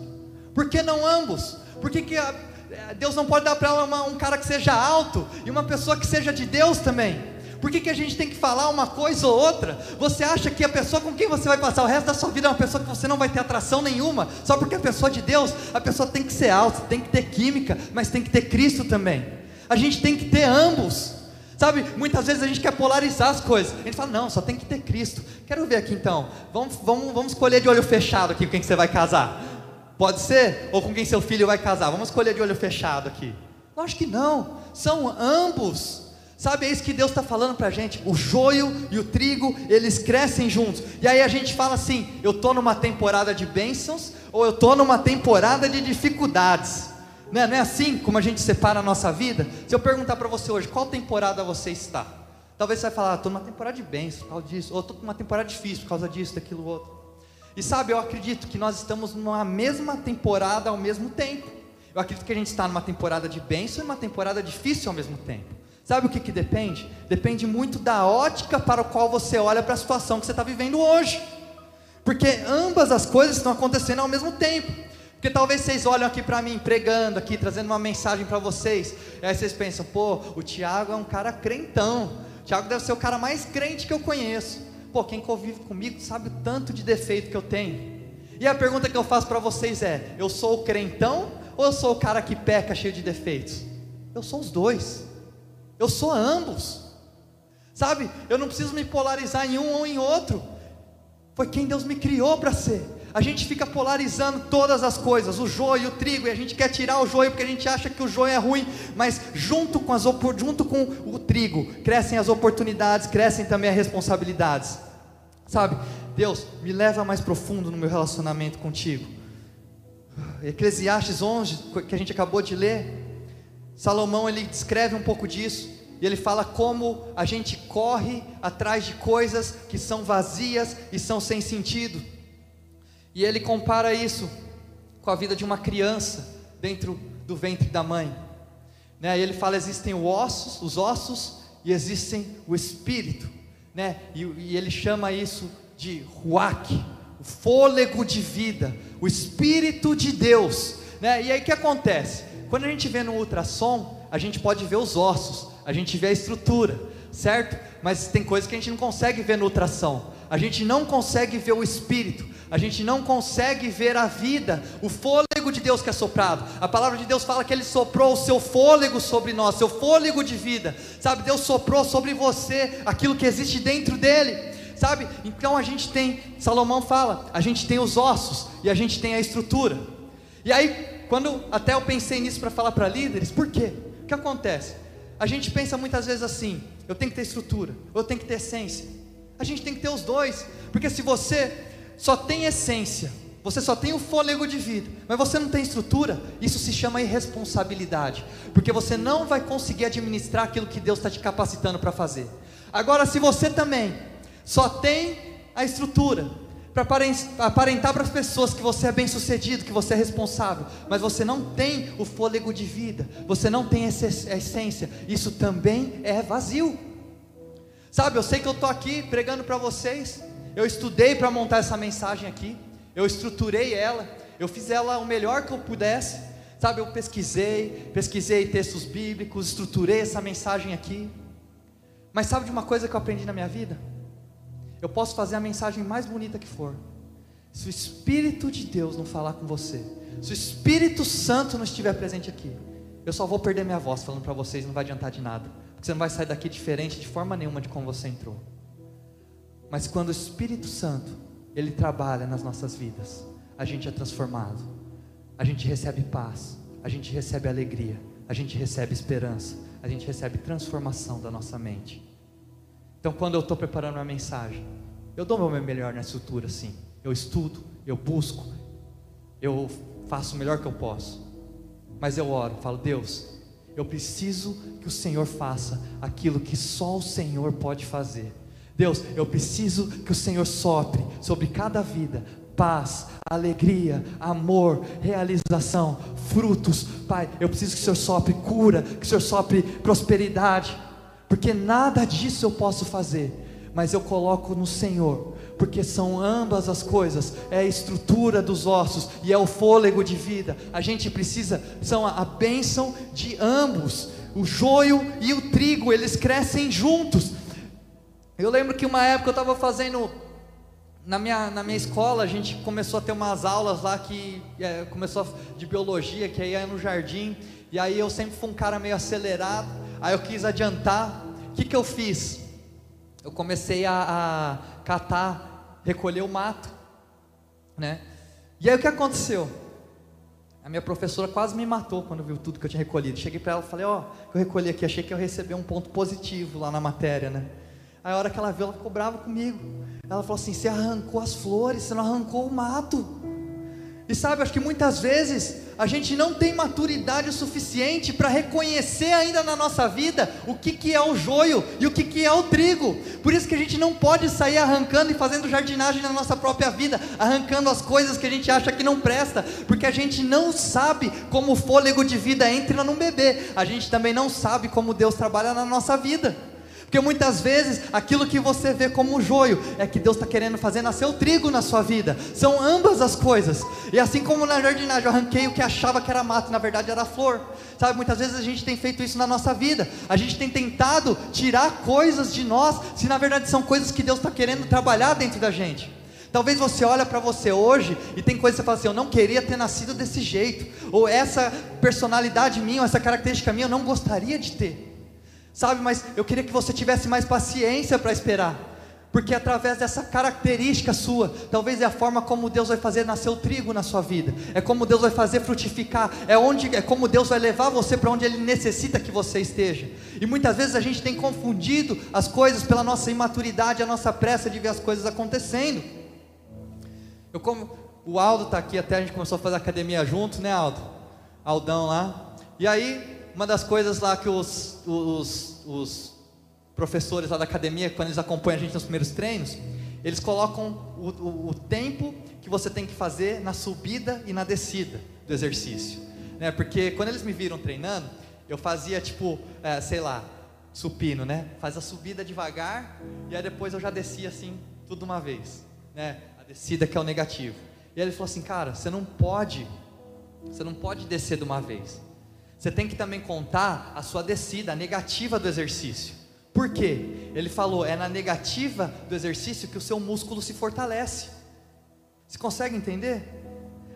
Por que não ambos? Por que, que a, eh, Deus não pode dar para ela um cara que seja alto e uma pessoa que seja de Deus também? Por que, que a gente tem que falar uma coisa ou outra? Você acha que a pessoa com quem você vai passar o resto da sua vida é uma pessoa que você não vai ter atração nenhuma? Só porque a pessoa é de Deus, a pessoa tem que ser alta, tem que ter química, mas tem que ter Cristo também. A gente tem que ter ambos. Sabe, muitas vezes a gente quer polarizar as coisas. A gente fala, não, só tem que ter Cristo. Quero ver aqui então. Vamos, vamos, vamos escolher de olho fechado aqui quem que você vai casar. Pode ser? Ou com quem seu filho vai casar? Vamos escolher de olho fechado aqui. Lógico que não. São ambos. Sabe, é isso que Deus está falando para a gente. O joio e o trigo, eles crescem juntos. E aí a gente fala assim: eu estou numa temporada de bênçãos, ou eu estou numa temporada de dificuldades. Não é, não é assim como a gente separa a nossa vida? Se eu perguntar para você hoje, qual temporada você está? Talvez você vai falar, estou ah, numa temporada de bênçãos por causa disso, ou estou numa temporada difícil por causa disso, daquilo outro. E sabe, eu acredito que nós estamos numa mesma temporada ao mesmo tempo. Eu acredito que a gente está numa temporada de bênção e uma temporada difícil ao mesmo tempo. Sabe o que, que depende? Depende muito da ótica para a qual você olha para a situação que você está vivendo hoje. Porque ambas as coisas estão acontecendo ao mesmo tempo. Porque talvez vocês olham aqui para mim, pregando aqui, trazendo uma mensagem para vocês. E aí vocês pensam, pô, o Tiago é um cara crentão. O Tiago deve ser o cara mais crente que eu conheço. Pô, quem convive comigo sabe o tanto de defeito que eu tenho. E a pergunta que eu faço para vocês é: eu sou o crentão ou eu sou o cara que peca cheio de defeitos? Eu sou os dois. Eu sou ambos. Sabe? Eu não preciso me polarizar em um ou em outro. Foi quem Deus me criou para ser. A gente fica polarizando todas as coisas, o joio, o trigo, e a gente quer tirar o joio porque a gente acha que o joio é ruim, mas junto com, as, junto com o trigo crescem as oportunidades, crescem também as responsabilidades. Sabe, Deus, me leva mais profundo no meu relacionamento contigo. Eclesiastes 11, que a gente acabou de ler, Salomão ele descreve um pouco disso, e ele fala como a gente corre atrás de coisas que são vazias e são sem sentido. E ele compara isso com a vida de uma criança dentro do ventre da mãe. Né? Ele fala: existem os ossos, os ossos e existem o espírito. Né? E, e ele chama isso de ruach, o fôlego de vida, o espírito de Deus. Né? E aí o que acontece? quando a gente vê no ultrassom, a gente pode ver os ossos, a gente vê a estrutura, certo? Mas tem coisas que a gente não consegue ver no ultrassom. A gente não consegue ver o espírito, a gente não consegue ver a vida, o fôlego de Deus que é soprado. A palavra de Deus fala que Ele soprou o seu fôlego sobre nós, seu fôlego de vida, sabe? Deus soprou sobre você aquilo que existe dentro dele, sabe? Então a gente tem, Salomão fala, a gente tem os ossos e a gente tem a estrutura. E aí, quando até eu pensei nisso para falar para líderes, por quê? O que acontece? A gente pensa muitas vezes assim: eu tenho que ter estrutura, eu tenho que ter essência. A gente tem que ter os dois, porque se você só tem essência, você só tem o fôlego de vida, mas você não tem estrutura, isso se chama irresponsabilidade, porque você não vai conseguir administrar aquilo que Deus está te capacitando para fazer. Agora, se você também só tem a estrutura, para aparentar para as pessoas que você é bem sucedido, que você é responsável, mas você não tem o fôlego de vida, você não tem essa essência, isso também é vazio. Sabe, eu sei que eu estou aqui pregando para vocês, eu estudei para montar essa mensagem aqui, eu estruturei ela, eu fiz ela o melhor que eu pudesse, sabe, eu pesquisei, pesquisei textos bíblicos, estruturei essa mensagem aqui, mas sabe de uma coisa que eu aprendi na minha vida? Eu posso fazer a mensagem mais bonita que for. Se o Espírito de Deus não falar com você, se o Espírito Santo não estiver presente aqui, eu só vou perder minha voz falando para vocês, não vai adiantar de nada, porque você não vai sair daqui diferente de forma nenhuma de como você entrou. Mas quando o Espírito Santo, ele trabalha nas nossas vidas, a gente é transformado, a gente recebe paz, a gente recebe alegria, a gente recebe esperança, a gente recebe transformação da nossa mente. Então, quando eu estou preparando uma mensagem, eu dou meu melhor na estrutura, sim. Eu estudo, eu busco, eu faço o melhor que eu posso. Mas eu oro, falo, Deus, eu preciso que o Senhor faça aquilo que só o Senhor pode fazer. Deus, eu preciso que o Senhor sopre sobre cada vida paz, alegria, amor, realização, frutos. Pai, eu preciso que o Senhor sopre cura, que o Senhor sopre prosperidade porque nada disso eu posso fazer, mas eu coloco no Senhor, porque são ambas as coisas, é a estrutura dos ossos e é o fôlego de vida. A gente precisa, são a, bênção de ambos, o joio e o trigo, eles crescem juntos. Eu lembro que uma época eu estava fazendo na minha, na minha escola a gente começou a ter umas aulas lá que é, começou de biologia, que aí é no jardim, e aí eu sempre fui um cara meio acelerado, Aí eu quis adiantar. O que, que eu fiz? Eu comecei a, a catar, recolher o mato, né? E aí o que aconteceu? A minha professora quase me matou quando viu tudo que eu tinha recolhido. Cheguei para ela e falei, ó, oh, eu recolhi aqui, achei que eu ia receber um ponto positivo lá na matéria, né? Aí a hora que ela viu, ela ficou brava comigo. Ela falou assim: você arrancou as flores, você não arrancou o mato. E sabe, acho que muitas vezes a gente não tem maturidade o suficiente para reconhecer ainda na nossa vida o que, que é o joio e o que, que é o trigo. Por isso que a gente não pode sair arrancando e fazendo jardinagem na nossa própria vida, arrancando as coisas que a gente acha que não presta, porque a gente não sabe como o fôlego de vida entra num bebê, a gente também não sabe como Deus trabalha na nossa vida. Porque muitas vezes aquilo que você vê como joio é que Deus está querendo fazer nascer o trigo na sua vida. São ambas as coisas. E assim como na jardinagem eu arranquei o que achava que era mato, na verdade era flor. Sabe, muitas vezes a gente tem feito isso na nossa vida. A gente tem tentado tirar coisas de nós, se na verdade são coisas que Deus está querendo trabalhar dentro da gente. Talvez você olha para você hoje e tem coisas que você fala assim, eu não queria ter nascido desse jeito, ou essa personalidade minha, ou essa característica minha, eu não gostaria de ter. Sabe, mas eu queria que você tivesse mais paciência para esperar. Porque através dessa característica sua, talvez é a forma como Deus vai fazer nascer o trigo na sua vida. É como Deus vai fazer frutificar. É onde é como Deus vai levar você para onde Ele necessita que você esteja. E muitas vezes a gente tem confundido as coisas pela nossa imaturidade, a nossa pressa de ver as coisas acontecendo. Eu como o Aldo está aqui até a gente começou a fazer academia junto, né, Aldo? Aldão lá. E aí uma das coisas lá que os, os, os professores lá da academia, quando eles acompanham a gente nos primeiros treinos, eles colocam o, o, o, tempo que você tem que fazer na subida e na descida do exercício. Né? Porque quando eles me viram treinando, eu fazia tipo, é, sei lá, supino, né? Faz a subida devagar e aí depois eu já descia assim, tudo uma vez. Né? A descida que é o negativo. E aí ele falou assim, cara, você não pode, você não pode descer de uma vez. Você tem que também contar a sua descida, a negativa do exercício. Por quê? Ele falou: é na negativa do exercício que o seu músculo se fortalece. Você consegue entender?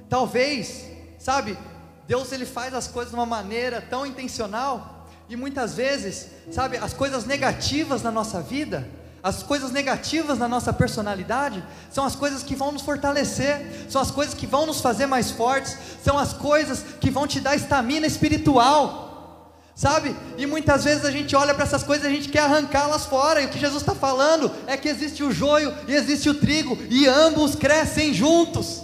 Talvez, sabe, Deus ele faz as coisas de uma maneira tão intencional e muitas vezes, sabe, as coisas negativas na nossa vida, as coisas negativas na nossa personalidade, são as coisas que vão nos fortalecer, são as coisas que vão nos fazer mais fortes, são as coisas que vão te dar estamina espiritual sabe? E muitas vezes a gente olha para essas coisas e a gente quer arrancá-las fora, e o que Jesus está falando é que existe o joio e existe o trigo, e ambos crescem juntos.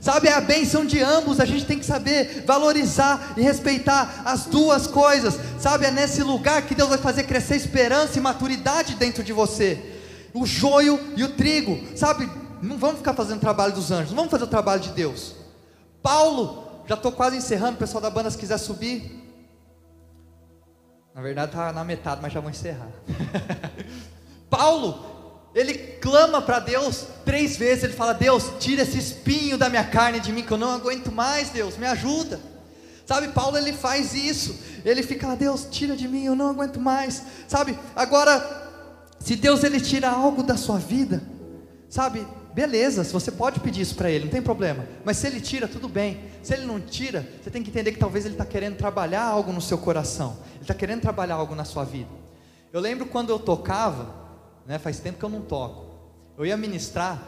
Sabe, é a bênção de ambos, a gente tem que saber valorizar e respeitar as duas coisas, sabe? É nesse lugar que Deus vai fazer crescer esperança e maturidade dentro de você. O joio e o trigo, sabe? Não vamos ficar fazendo o trabalho dos anjos, vamos fazer o trabalho de Deus. Paulo, já estou quase encerrando, o pessoal da banda se quiser subir. Na verdade está na metade, mas já vou encerrar. [LAUGHS] Paulo, ele clama para Deus três vezes. Ele fala: Deus, tira esse espinho da minha carne de mim, que eu não aguento mais. Deus, me ajuda. Sabe, Paulo ele faz isso. Ele fica Deus, tira de mim, eu não aguento mais. Sabe, agora, se Deus ele tira algo da sua vida, sabe, beleza, você pode pedir isso para ele, não tem problema. Mas se ele tira, tudo bem. Se ele não tira, você tem que entender que talvez ele está querendo trabalhar algo no seu coração. Ele está querendo trabalhar algo na sua vida. Eu lembro quando eu tocava, né, faz tempo que eu não toco. Eu ia ministrar,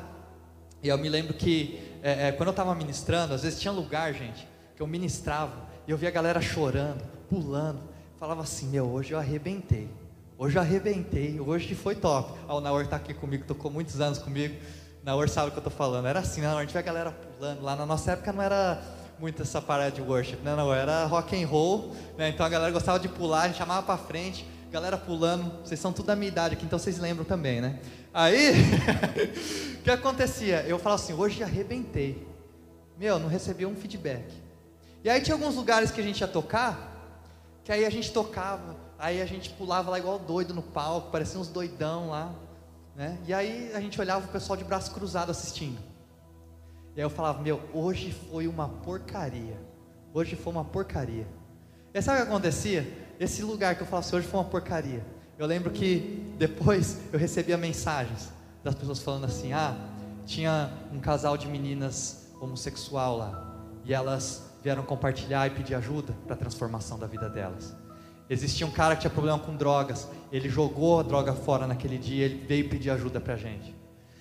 e eu me lembro que é, é, quando eu estava ministrando, às vezes tinha lugar, gente, que eu ministrava, e eu via a galera chorando, pulando, falava assim, meu, hoje eu arrebentei. Hoje eu arrebentei, hoje foi top. Ah, o Naor está aqui comigo, tocou muitos anos comigo. Naor sabe o que eu estou falando. Era assim, né? a gente vê a galera pulando. Lá na nossa época não era muito essa parada de worship, né? Não, era rock and roll, né? Então a galera gostava de pular, a gente chamava para frente, galera pulando. Vocês são tudo da minha idade aqui, então vocês lembram também, né? Aí, [LAUGHS] o que acontecia? Eu falava assim, hoje arrebentei. Meu, não recebi um feedback. E aí tinha alguns lugares que a gente ia tocar, que aí a gente tocava, aí a gente pulava lá igual doido no palco, parecia uns doidão lá. Né? E aí a gente olhava o pessoal de braço cruzado assistindo. E aí eu falava, meu, hoje foi uma porcaria. Hoje foi uma porcaria. E sabe o que acontecia? Esse lugar que eu falava assim, hoje foi uma porcaria. Eu lembro que depois eu recebia mensagens das pessoas falando assim: ah, tinha um casal de meninas homossexual lá. E elas vieram compartilhar e pedir ajuda para a transformação da vida delas. Existia um cara que tinha problema com drogas, ele jogou a droga fora naquele dia, ele veio pedir ajuda para a gente.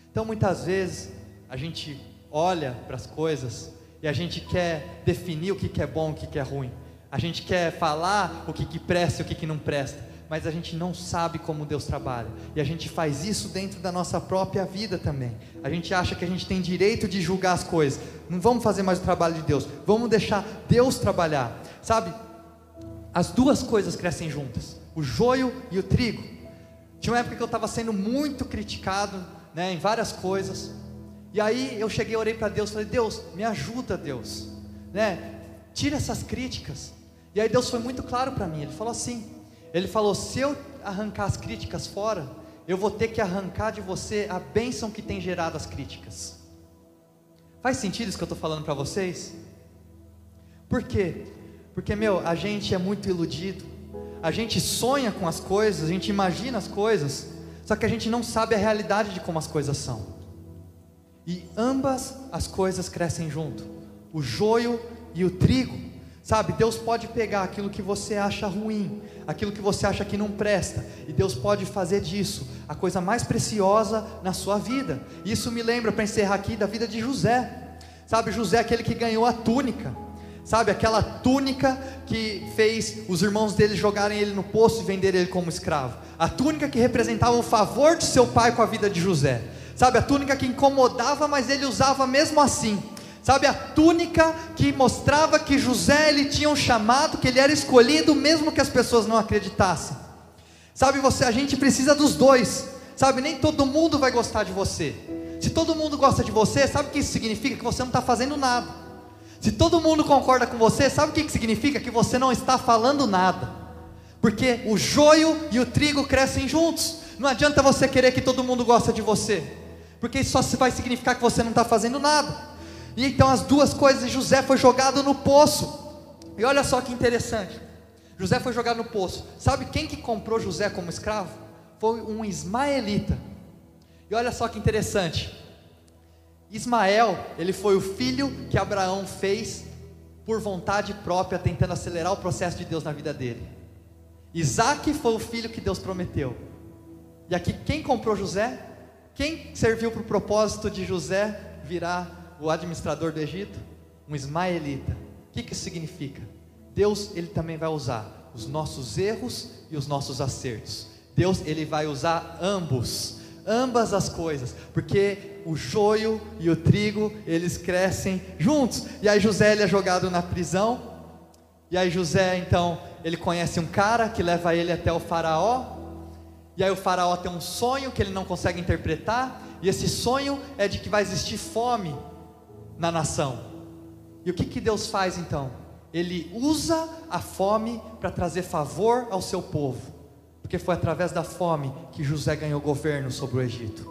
Então muitas vezes a gente olha para as coisas e a gente quer definir o que, é bom, o que, que é ruim. A gente quer falar o que, que presta e o que, que não presta, mas a gente não sabe como Deus trabalha. E a gente faz isso dentro da nossa própria vida também. A gente acha que a gente tem direito de julgar as coisas. Não vamos fazer mais o trabalho de Deus, vamos deixar Deus trabalhar. Sabe, as duas coisas crescem juntas, o joio e o trigo. Tinha uma época que eu estava sendo muito criticado né, em várias coisas, e aí eu cheguei, orei para Deus, falei: Deus, me ajuda, Deus, né? Tira essas críticas. E aí Deus foi muito claro para mim. Ele falou assim: Ele falou, se eu arrancar as críticas fora, eu vou ter que arrancar de você a bênção que tem gerado as críticas. Faz sentido isso que eu estou falando para vocês? Por quê? Porque, meu, a gente é muito iludido, a gente sonha com as coisas, a gente imagina as coisas, só que a gente não sabe a realidade de como as coisas são. E ambas as coisas crescem junto, o joio e o trigo. Sabe, Deus pode pegar aquilo que você acha ruim, aquilo que você acha que não presta, e Deus pode fazer disso a coisa mais preciosa na sua vida. Isso me lembra, para encerrar aqui, da vida de José. Sabe, José é aquele que ganhou a túnica sabe, aquela túnica que fez os irmãos dele jogarem ele no poço e venderem ele como escravo, a túnica que representava o favor de seu pai com a vida de José, sabe, a túnica que incomodava, mas ele usava mesmo assim, sabe, a túnica que mostrava que José ele tinha um chamado, que ele era escolhido, mesmo que as pessoas não acreditassem, sabe, você, a gente precisa dos dois, sabe, nem todo mundo vai gostar de você, se todo mundo gosta de você, sabe o que isso significa? Que você não está fazendo nada. Se todo mundo concorda com você, sabe o que, significa? Que você não está falando nada. Porque o joio e o trigo crescem juntos. Não adianta você querer que todo mundo goste de você. Porque isso só vai significar que você não está fazendo nada. E então as duas coisas, José foi jogado no poço. E olha só que interessante. José foi jogado no poço. Sabe quem que comprou José como escravo? Foi um ismaelita. E olha só que interessante. Ismael, ele foi o filho que Abraão fez por vontade própria, tentando acelerar o processo de Deus na vida dele. Isaac foi o filho que Deus prometeu. E aqui, quem comprou José? Quem serviu para o propósito de José virar o administrador do Egito? Um ismaelita. O que, que isso significa? Deus, ele também vai usar os nossos erros e os nossos acertos. Deus, ele vai usar ambos ambas as coisas, porque o joio e o trigo, eles crescem juntos. E aí José ele é jogado na prisão. E aí José, então, ele conhece um cara que leva ele até o faraó. E aí o faraó tem um sonho que ele não consegue interpretar, e esse sonho é de que vai existir fome na nação. E o que que Deus faz então? Ele usa a fome para trazer favor ao seu povo porque foi através da fome que José ganhou governo sobre o Egito.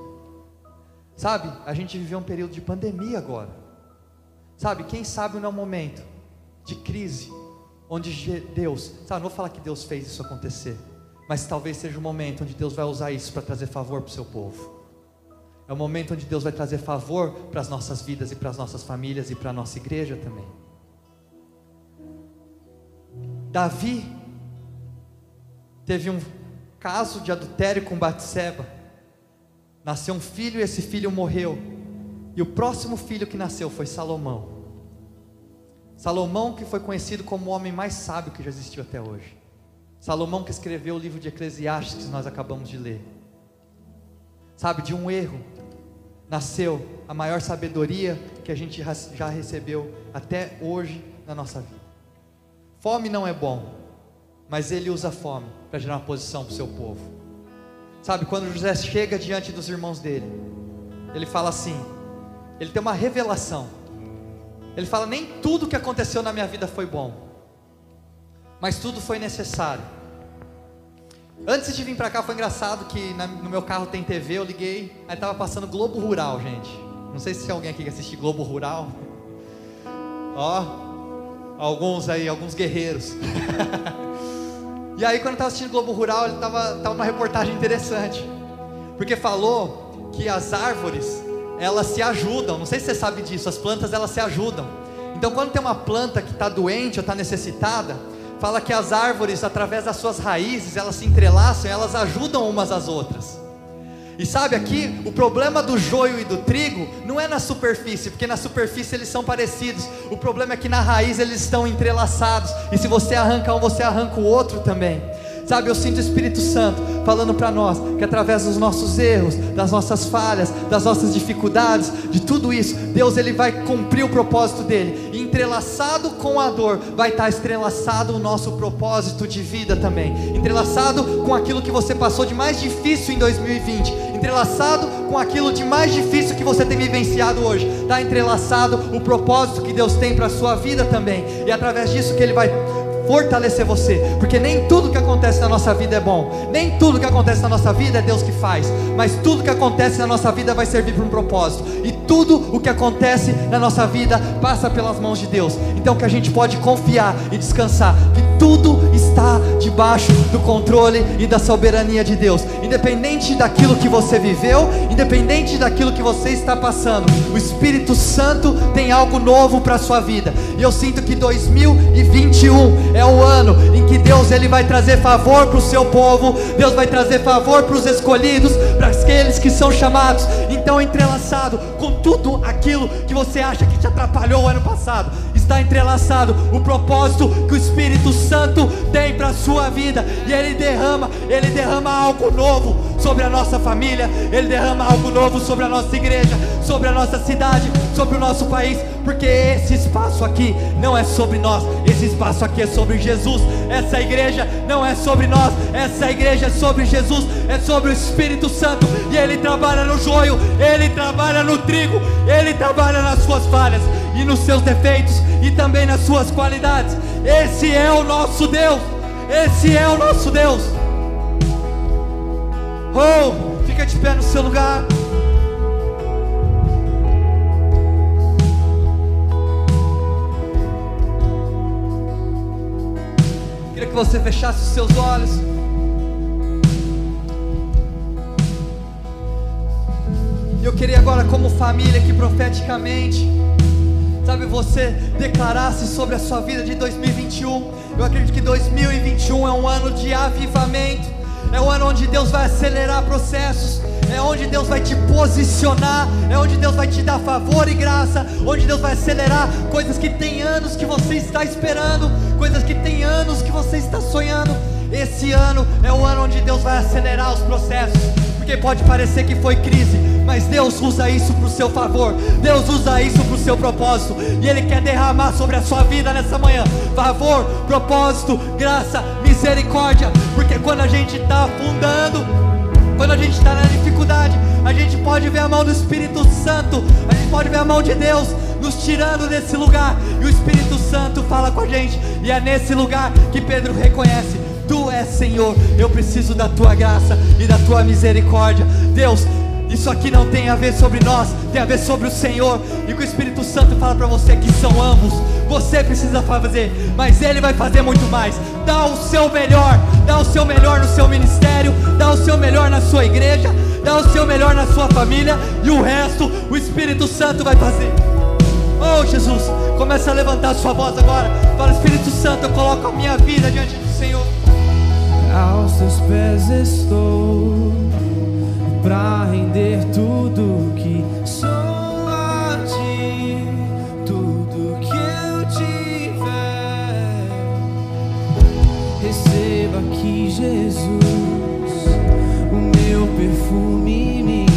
Sabe, a gente viveu um período de pandemia agora. Sabe, quem sabe não é um momento de crise, onde Deus, sabe, não vou falar que Deus fez isso acontecer, mas talvez seja um momento onde Deus vai usar isso para trazer favor para o seu povo. É o momento onde Deus vai trazer favor para as nossas vidas e para as nossas famílias e para a nossa igreja também. Davi teve um caso de adultério com Batseba. Nasceu um filho e esse filho morreu. E o próximo filho que nasceu foi Salomão. Salomão que foi conhecido como o homem mais sábio que já existiu até hoje. Salomão que escreveu o livro de Eclesiastes que nós acabamos de ler. Sabe, de um erro nasceu a maior sabedoria que a gente já recebeu até hoje na nossa vida. Fome não é bom, mas ele usa fome para gerar uma posição para o seu povo. Sabe, quando José chega diante dos irmãos dele, ele fala assim: ele tem uma revelação. Ele fala: nem tudo que aconteceu na minha vida foi bom, mas tudo foi necessário. Antes de vir para cá foi engraçado que no meu carro tem TV, eu liguei, aí estava passando Globo Rural, gente. Não sei se tem alguém aqui que assiste Globo Rural. [LAUGHS] Ó, alguns aí, alguns guerreiros. [LAUGHS] E aí, quando eu estava assistindo Globo Rural, ele estava tava uma reportagem interessante, porque falou que as árvores elas se ajudam. Não sei se você sabe disso. As plantas elas se ajudam. Então, quando tem uma planta que está doente ou está necessitada, fala que as árvores, através das suas raízes, elas se entrelaçam, elas ajudam umas às outras. E sabe aqui, o problema do joio e do trigo não é na superfície, porque na superfície eles são parecidos. O problema é que na raiz eles estão entrelaçados. E se você arranca um, você arranca o outro também. Sabe, eu sinto o Espírito Santo falando para nós que através dos nossos erros, das nossas falhas, das nossas dificuldades, de tudo isso, Deus ele vai cumprir o propósito dele. E entrelaçado com a dor, vai estar entrelaçado o nosso propósito de vida também. Entrelaçado com aquilo que você passou de mais difícil em 2020, entrelaçado com aquilo de mais difícil que você tem vivenciado hoje. Está entrelaçado o propósito que Deus tem para a sua vida também. E através disso que ele vai fortalecer você, porque nem tudo que acontece na nossa vida é bom, nem tudo que acontece na nossa vida é Deus que faz, mas tudo que acontece na nossa vida vai servir para um propósito, e tudo o que acontece na nossa vida passa pelas mãos de Deus, então que a gente pode confiar e descansar que tudo está debaixo do controle e da soberania de Deus, independente daquilo que você viveu, independente daquilo que você está passando, o Espírito Santo tem algo novo para a sua vida, e eu sinto que 2021 é o ano em que Deus ele vai trazer favor para o seu povo, Deus vai trazer favor para os escolhidos, para aqueles que são chamados. Então, entrelaçado com tudo aquilo que você acha que te atrapalhou o ano passado, está entrelaçado. O propósito que o Espírito Santo tem para a sua vida, e ele derrama, ele derrama algo novo sobre a nossa família, ele derrama algo novo sobre a nossa igreja, sobre a nossa cidade, sobre o nosso país, porque esse espaço aqui não é sobre nós, esse espaço aqui é sobre Jesus. Essa igreja não é sobre nós, essa igreja é sobre Jesus, é sobre o Espírito Santo, e ele trabalha no joio, ele trabalha no trigo, ele trabalha nas suas falhas e nos seus defeitos e também nas suas qualidades. Esse é o nosso Deus. Esse é o nosso Deus. Oh, fica de pé no seu lugar. Queria que você fechasse os seus olhos. Eu queria agora, como família, que profeticamente, sabe, você declarasse sobre a sua vida de 2021. Eu acredito que 2021 é um ano de avivamento, é um ano onde Deus vai acelerar processos, é onde Deus vai te posicionar, é onde Deus vai te dar favor e graça, onde Deus vai acelerar coisas que tem anos que você está esperando, coisas que tem anos que você está sonhando. Esse ano é o ano onde Deus vai acelerar os processos, porque pode parecer que foi crise, mas Deus usa isso para o seu favor, Deus usa isso para o seu propósito, e Ele quer derramar sobre a sua vida nessa manhã. Favor, propósito, graça, misericórdia, porque quando a gente está afundando, quando a gente está na dificuldade, a gente pode ver a mão do Espírito Santo, a gente pode ver a mão de Deus nos tirando desse lugar, e o Espírito Santo fala com a gente, e é nesse lugar que Pedro reconhece: Tu és Senhor, eu preciso da tua graça e da tua misericórdia, Deus. Isso aqui não tem a ver sobre nós, tem a ver sobre o Senhor. E o Espírito Santo fala para você que são ambos. Você precisa fazer, mas Ele vai fazer muito mais. Dá o seu melhor, dá o seu melhor no seu ministério, dá o seu melhor na sua igreja, dá o seu melhor na sua família, e o resto o Espírito Santo vai fazer. Oh Jesus, começa a levantar a sua voz agora. Fala, Espírito Santo, eu coloco a minha vida diante do Senhor. Aos teus pés estou para render tudo que sou a ti, tudo que eu tiver. Receba aqui, Jesus, o meu perfume, minhas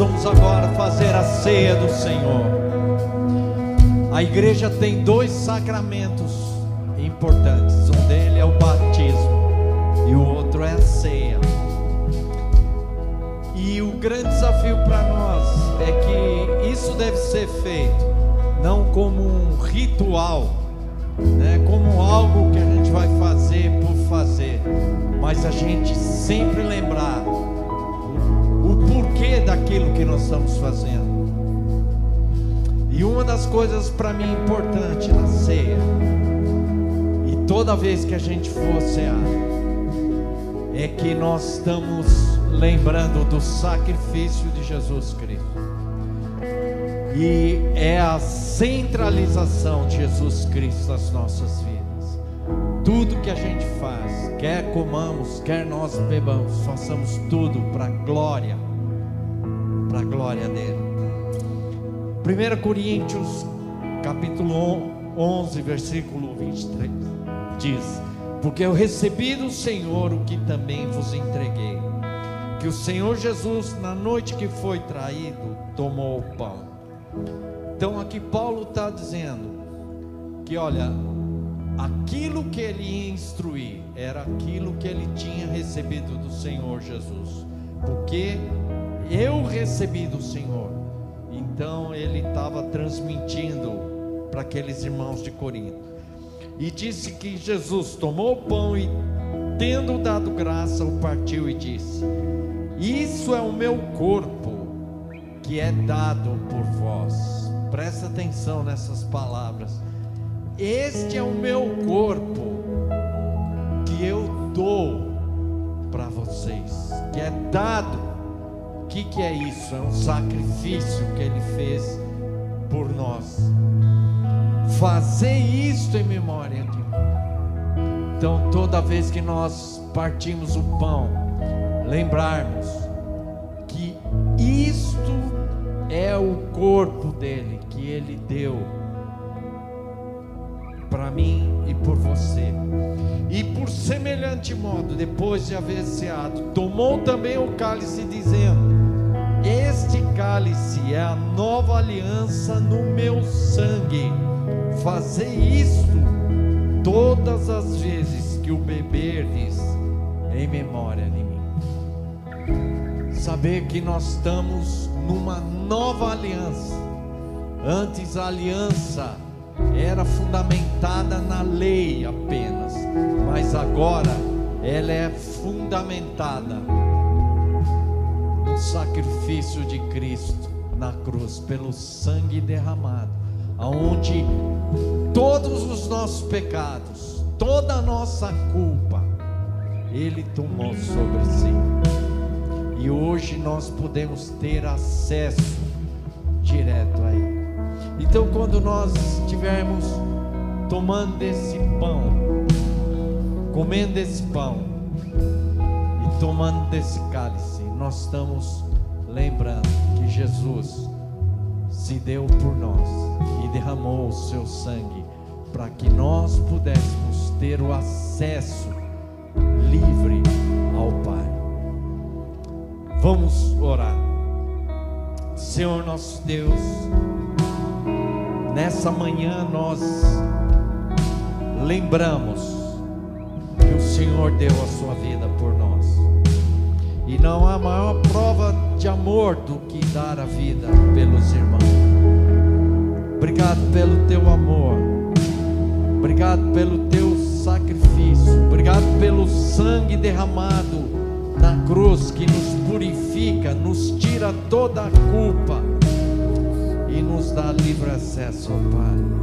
vamos agora fazer a ceia do Senhor. A igreja tem dois sacramentos importantes. Um deles é o batismo e o outro é a ceia. E o grande desafio para nós é que isso deve ser feito não como um ritual, né, como algo que a gente vai fazer por fazer, mas a gente sempre lembrar daquilo que nós estamos fazendo. E uma das coisas para mim importante na ceia, e toda vez que a gente for cear, é que nós estamos lembrando do sacrifício de Jesus Cristo. E é a centralização de Jesus Cristo nas nossas vidas. Tudo que a gente faz, quer comamos, quer nós bebamos, façamos tudo para a glória, glória dele. 1 Coríntios, capítulo 11, versículo 23, diz: Porque eu recebi do Senhor o que também vos entreguei, que o Senhor Jesus, na noite que foi traído, tomou o pão. Então aqui Paulo está dizendo que, olha, aquilo que ele ia instruir era aquilo que ele tinha recebido do Senhor Jesus, porque eu recebi do Senhor. Então ele estava transmitindo para aqueles irmãos de Corinto. E disse que Jesus tomou o pão e, tendo dado graça, o partiu e disse: Isso é o meu corpo que é dado por vós. Presta atenção nessas palavras. Este é o meu corpo que eu dou para vocês, que é dado. Que, que é isso? É um sacrifício que ele fez por nós. Fazer isto em memória de mim. Então, toda vez que nós partimos o pão, lembrarmos que isto é o corpo dele que ele deu para mim e por você. E por semelhante modo, depois de haver ceado, tomou também o cálice, dizendo: Este cálice é a nova aliança no meu sangue. Fazei isto todas as vezes que o beberdes em memória de mim. Saber que nós estamos numa nova aliança. Antes a aliança era fundamentada na lei apenas, mas agora ela é fundamentada sacrifício de Cristo na cruz, pelo sangue derramado, aonde todos os nossos pecados, toda a nossa culpa, ele tomou sobre si. E hoje nós podemos ter acesso direto a Ele. Então, quando nós estivermos tomando desse pão, comendo esse pão e tomando desse cálice, nós estamos lembrando que Jesus se deu por nós e derramou o seu sangue para que nós pudéssemos ter o acesso livre ao Pai. Vamos orar. Senhor nosso Deus, nessa manhã nós lembramos que o Senhor deu a sua vida por nós. E não há maior prova de amor do que dar a vida pelos irmãos. Obrigado pelo teu amor. Obrigado pelo teu sacrifício. Obrigado pelo sangue derramado na cruz que nos purifica, nos tira toda a culpa e nos dá livre acesso ao Pai.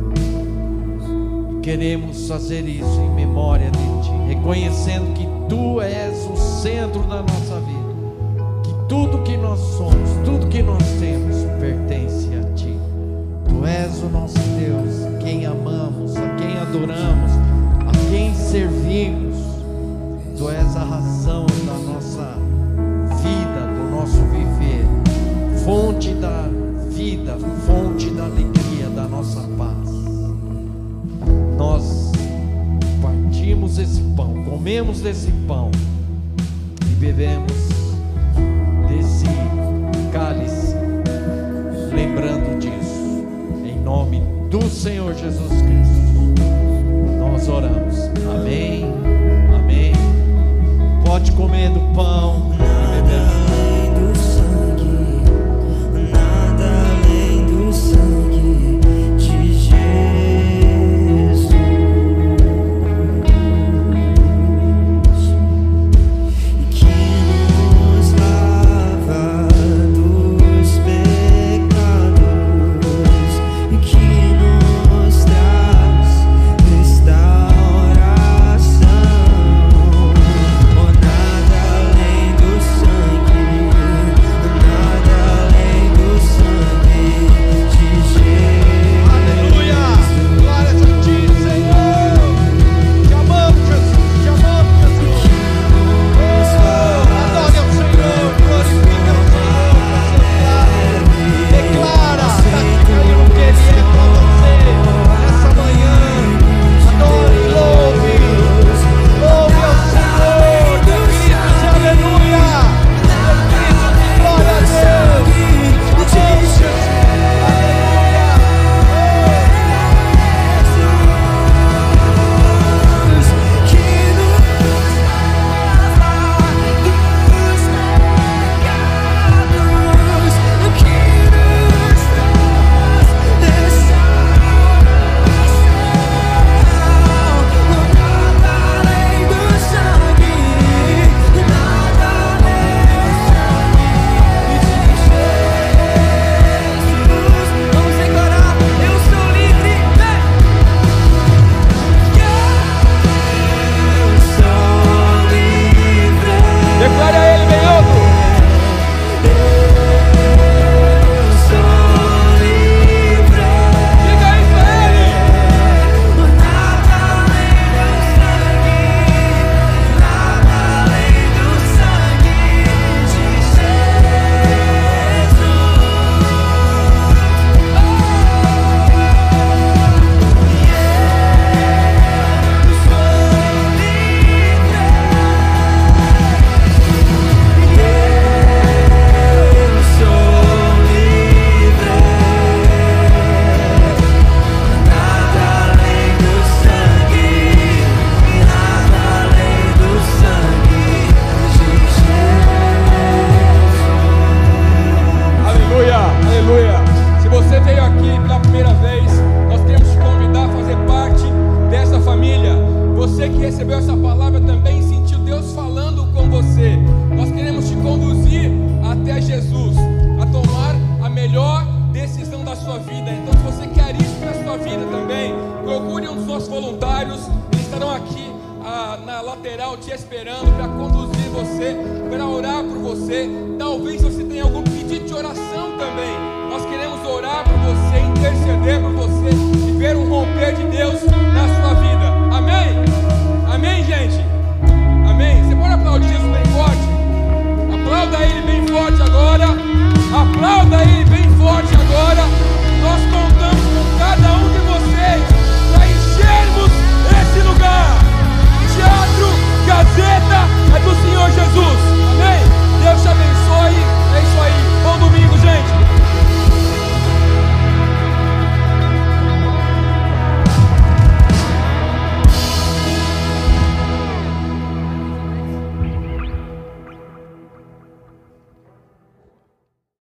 Queremos fazer isso em memória de Ti, reconhecendo que Tu és o centro da nossa tudo que nós somos, tudo que nós temos pertence a Ti. Tu és o nosso Deus, quem amamos, a quem adoramos, a quem servimos. Tu és a razão da nossa vida, do nosso viver, fonte da vida, fonte da alegria, da nossa paz. Nós partimos esse pão, comemos desse pão e bebemos do Senhor Jesus Cristo. Nós oramos. Amém. Amém. Pode comer do pão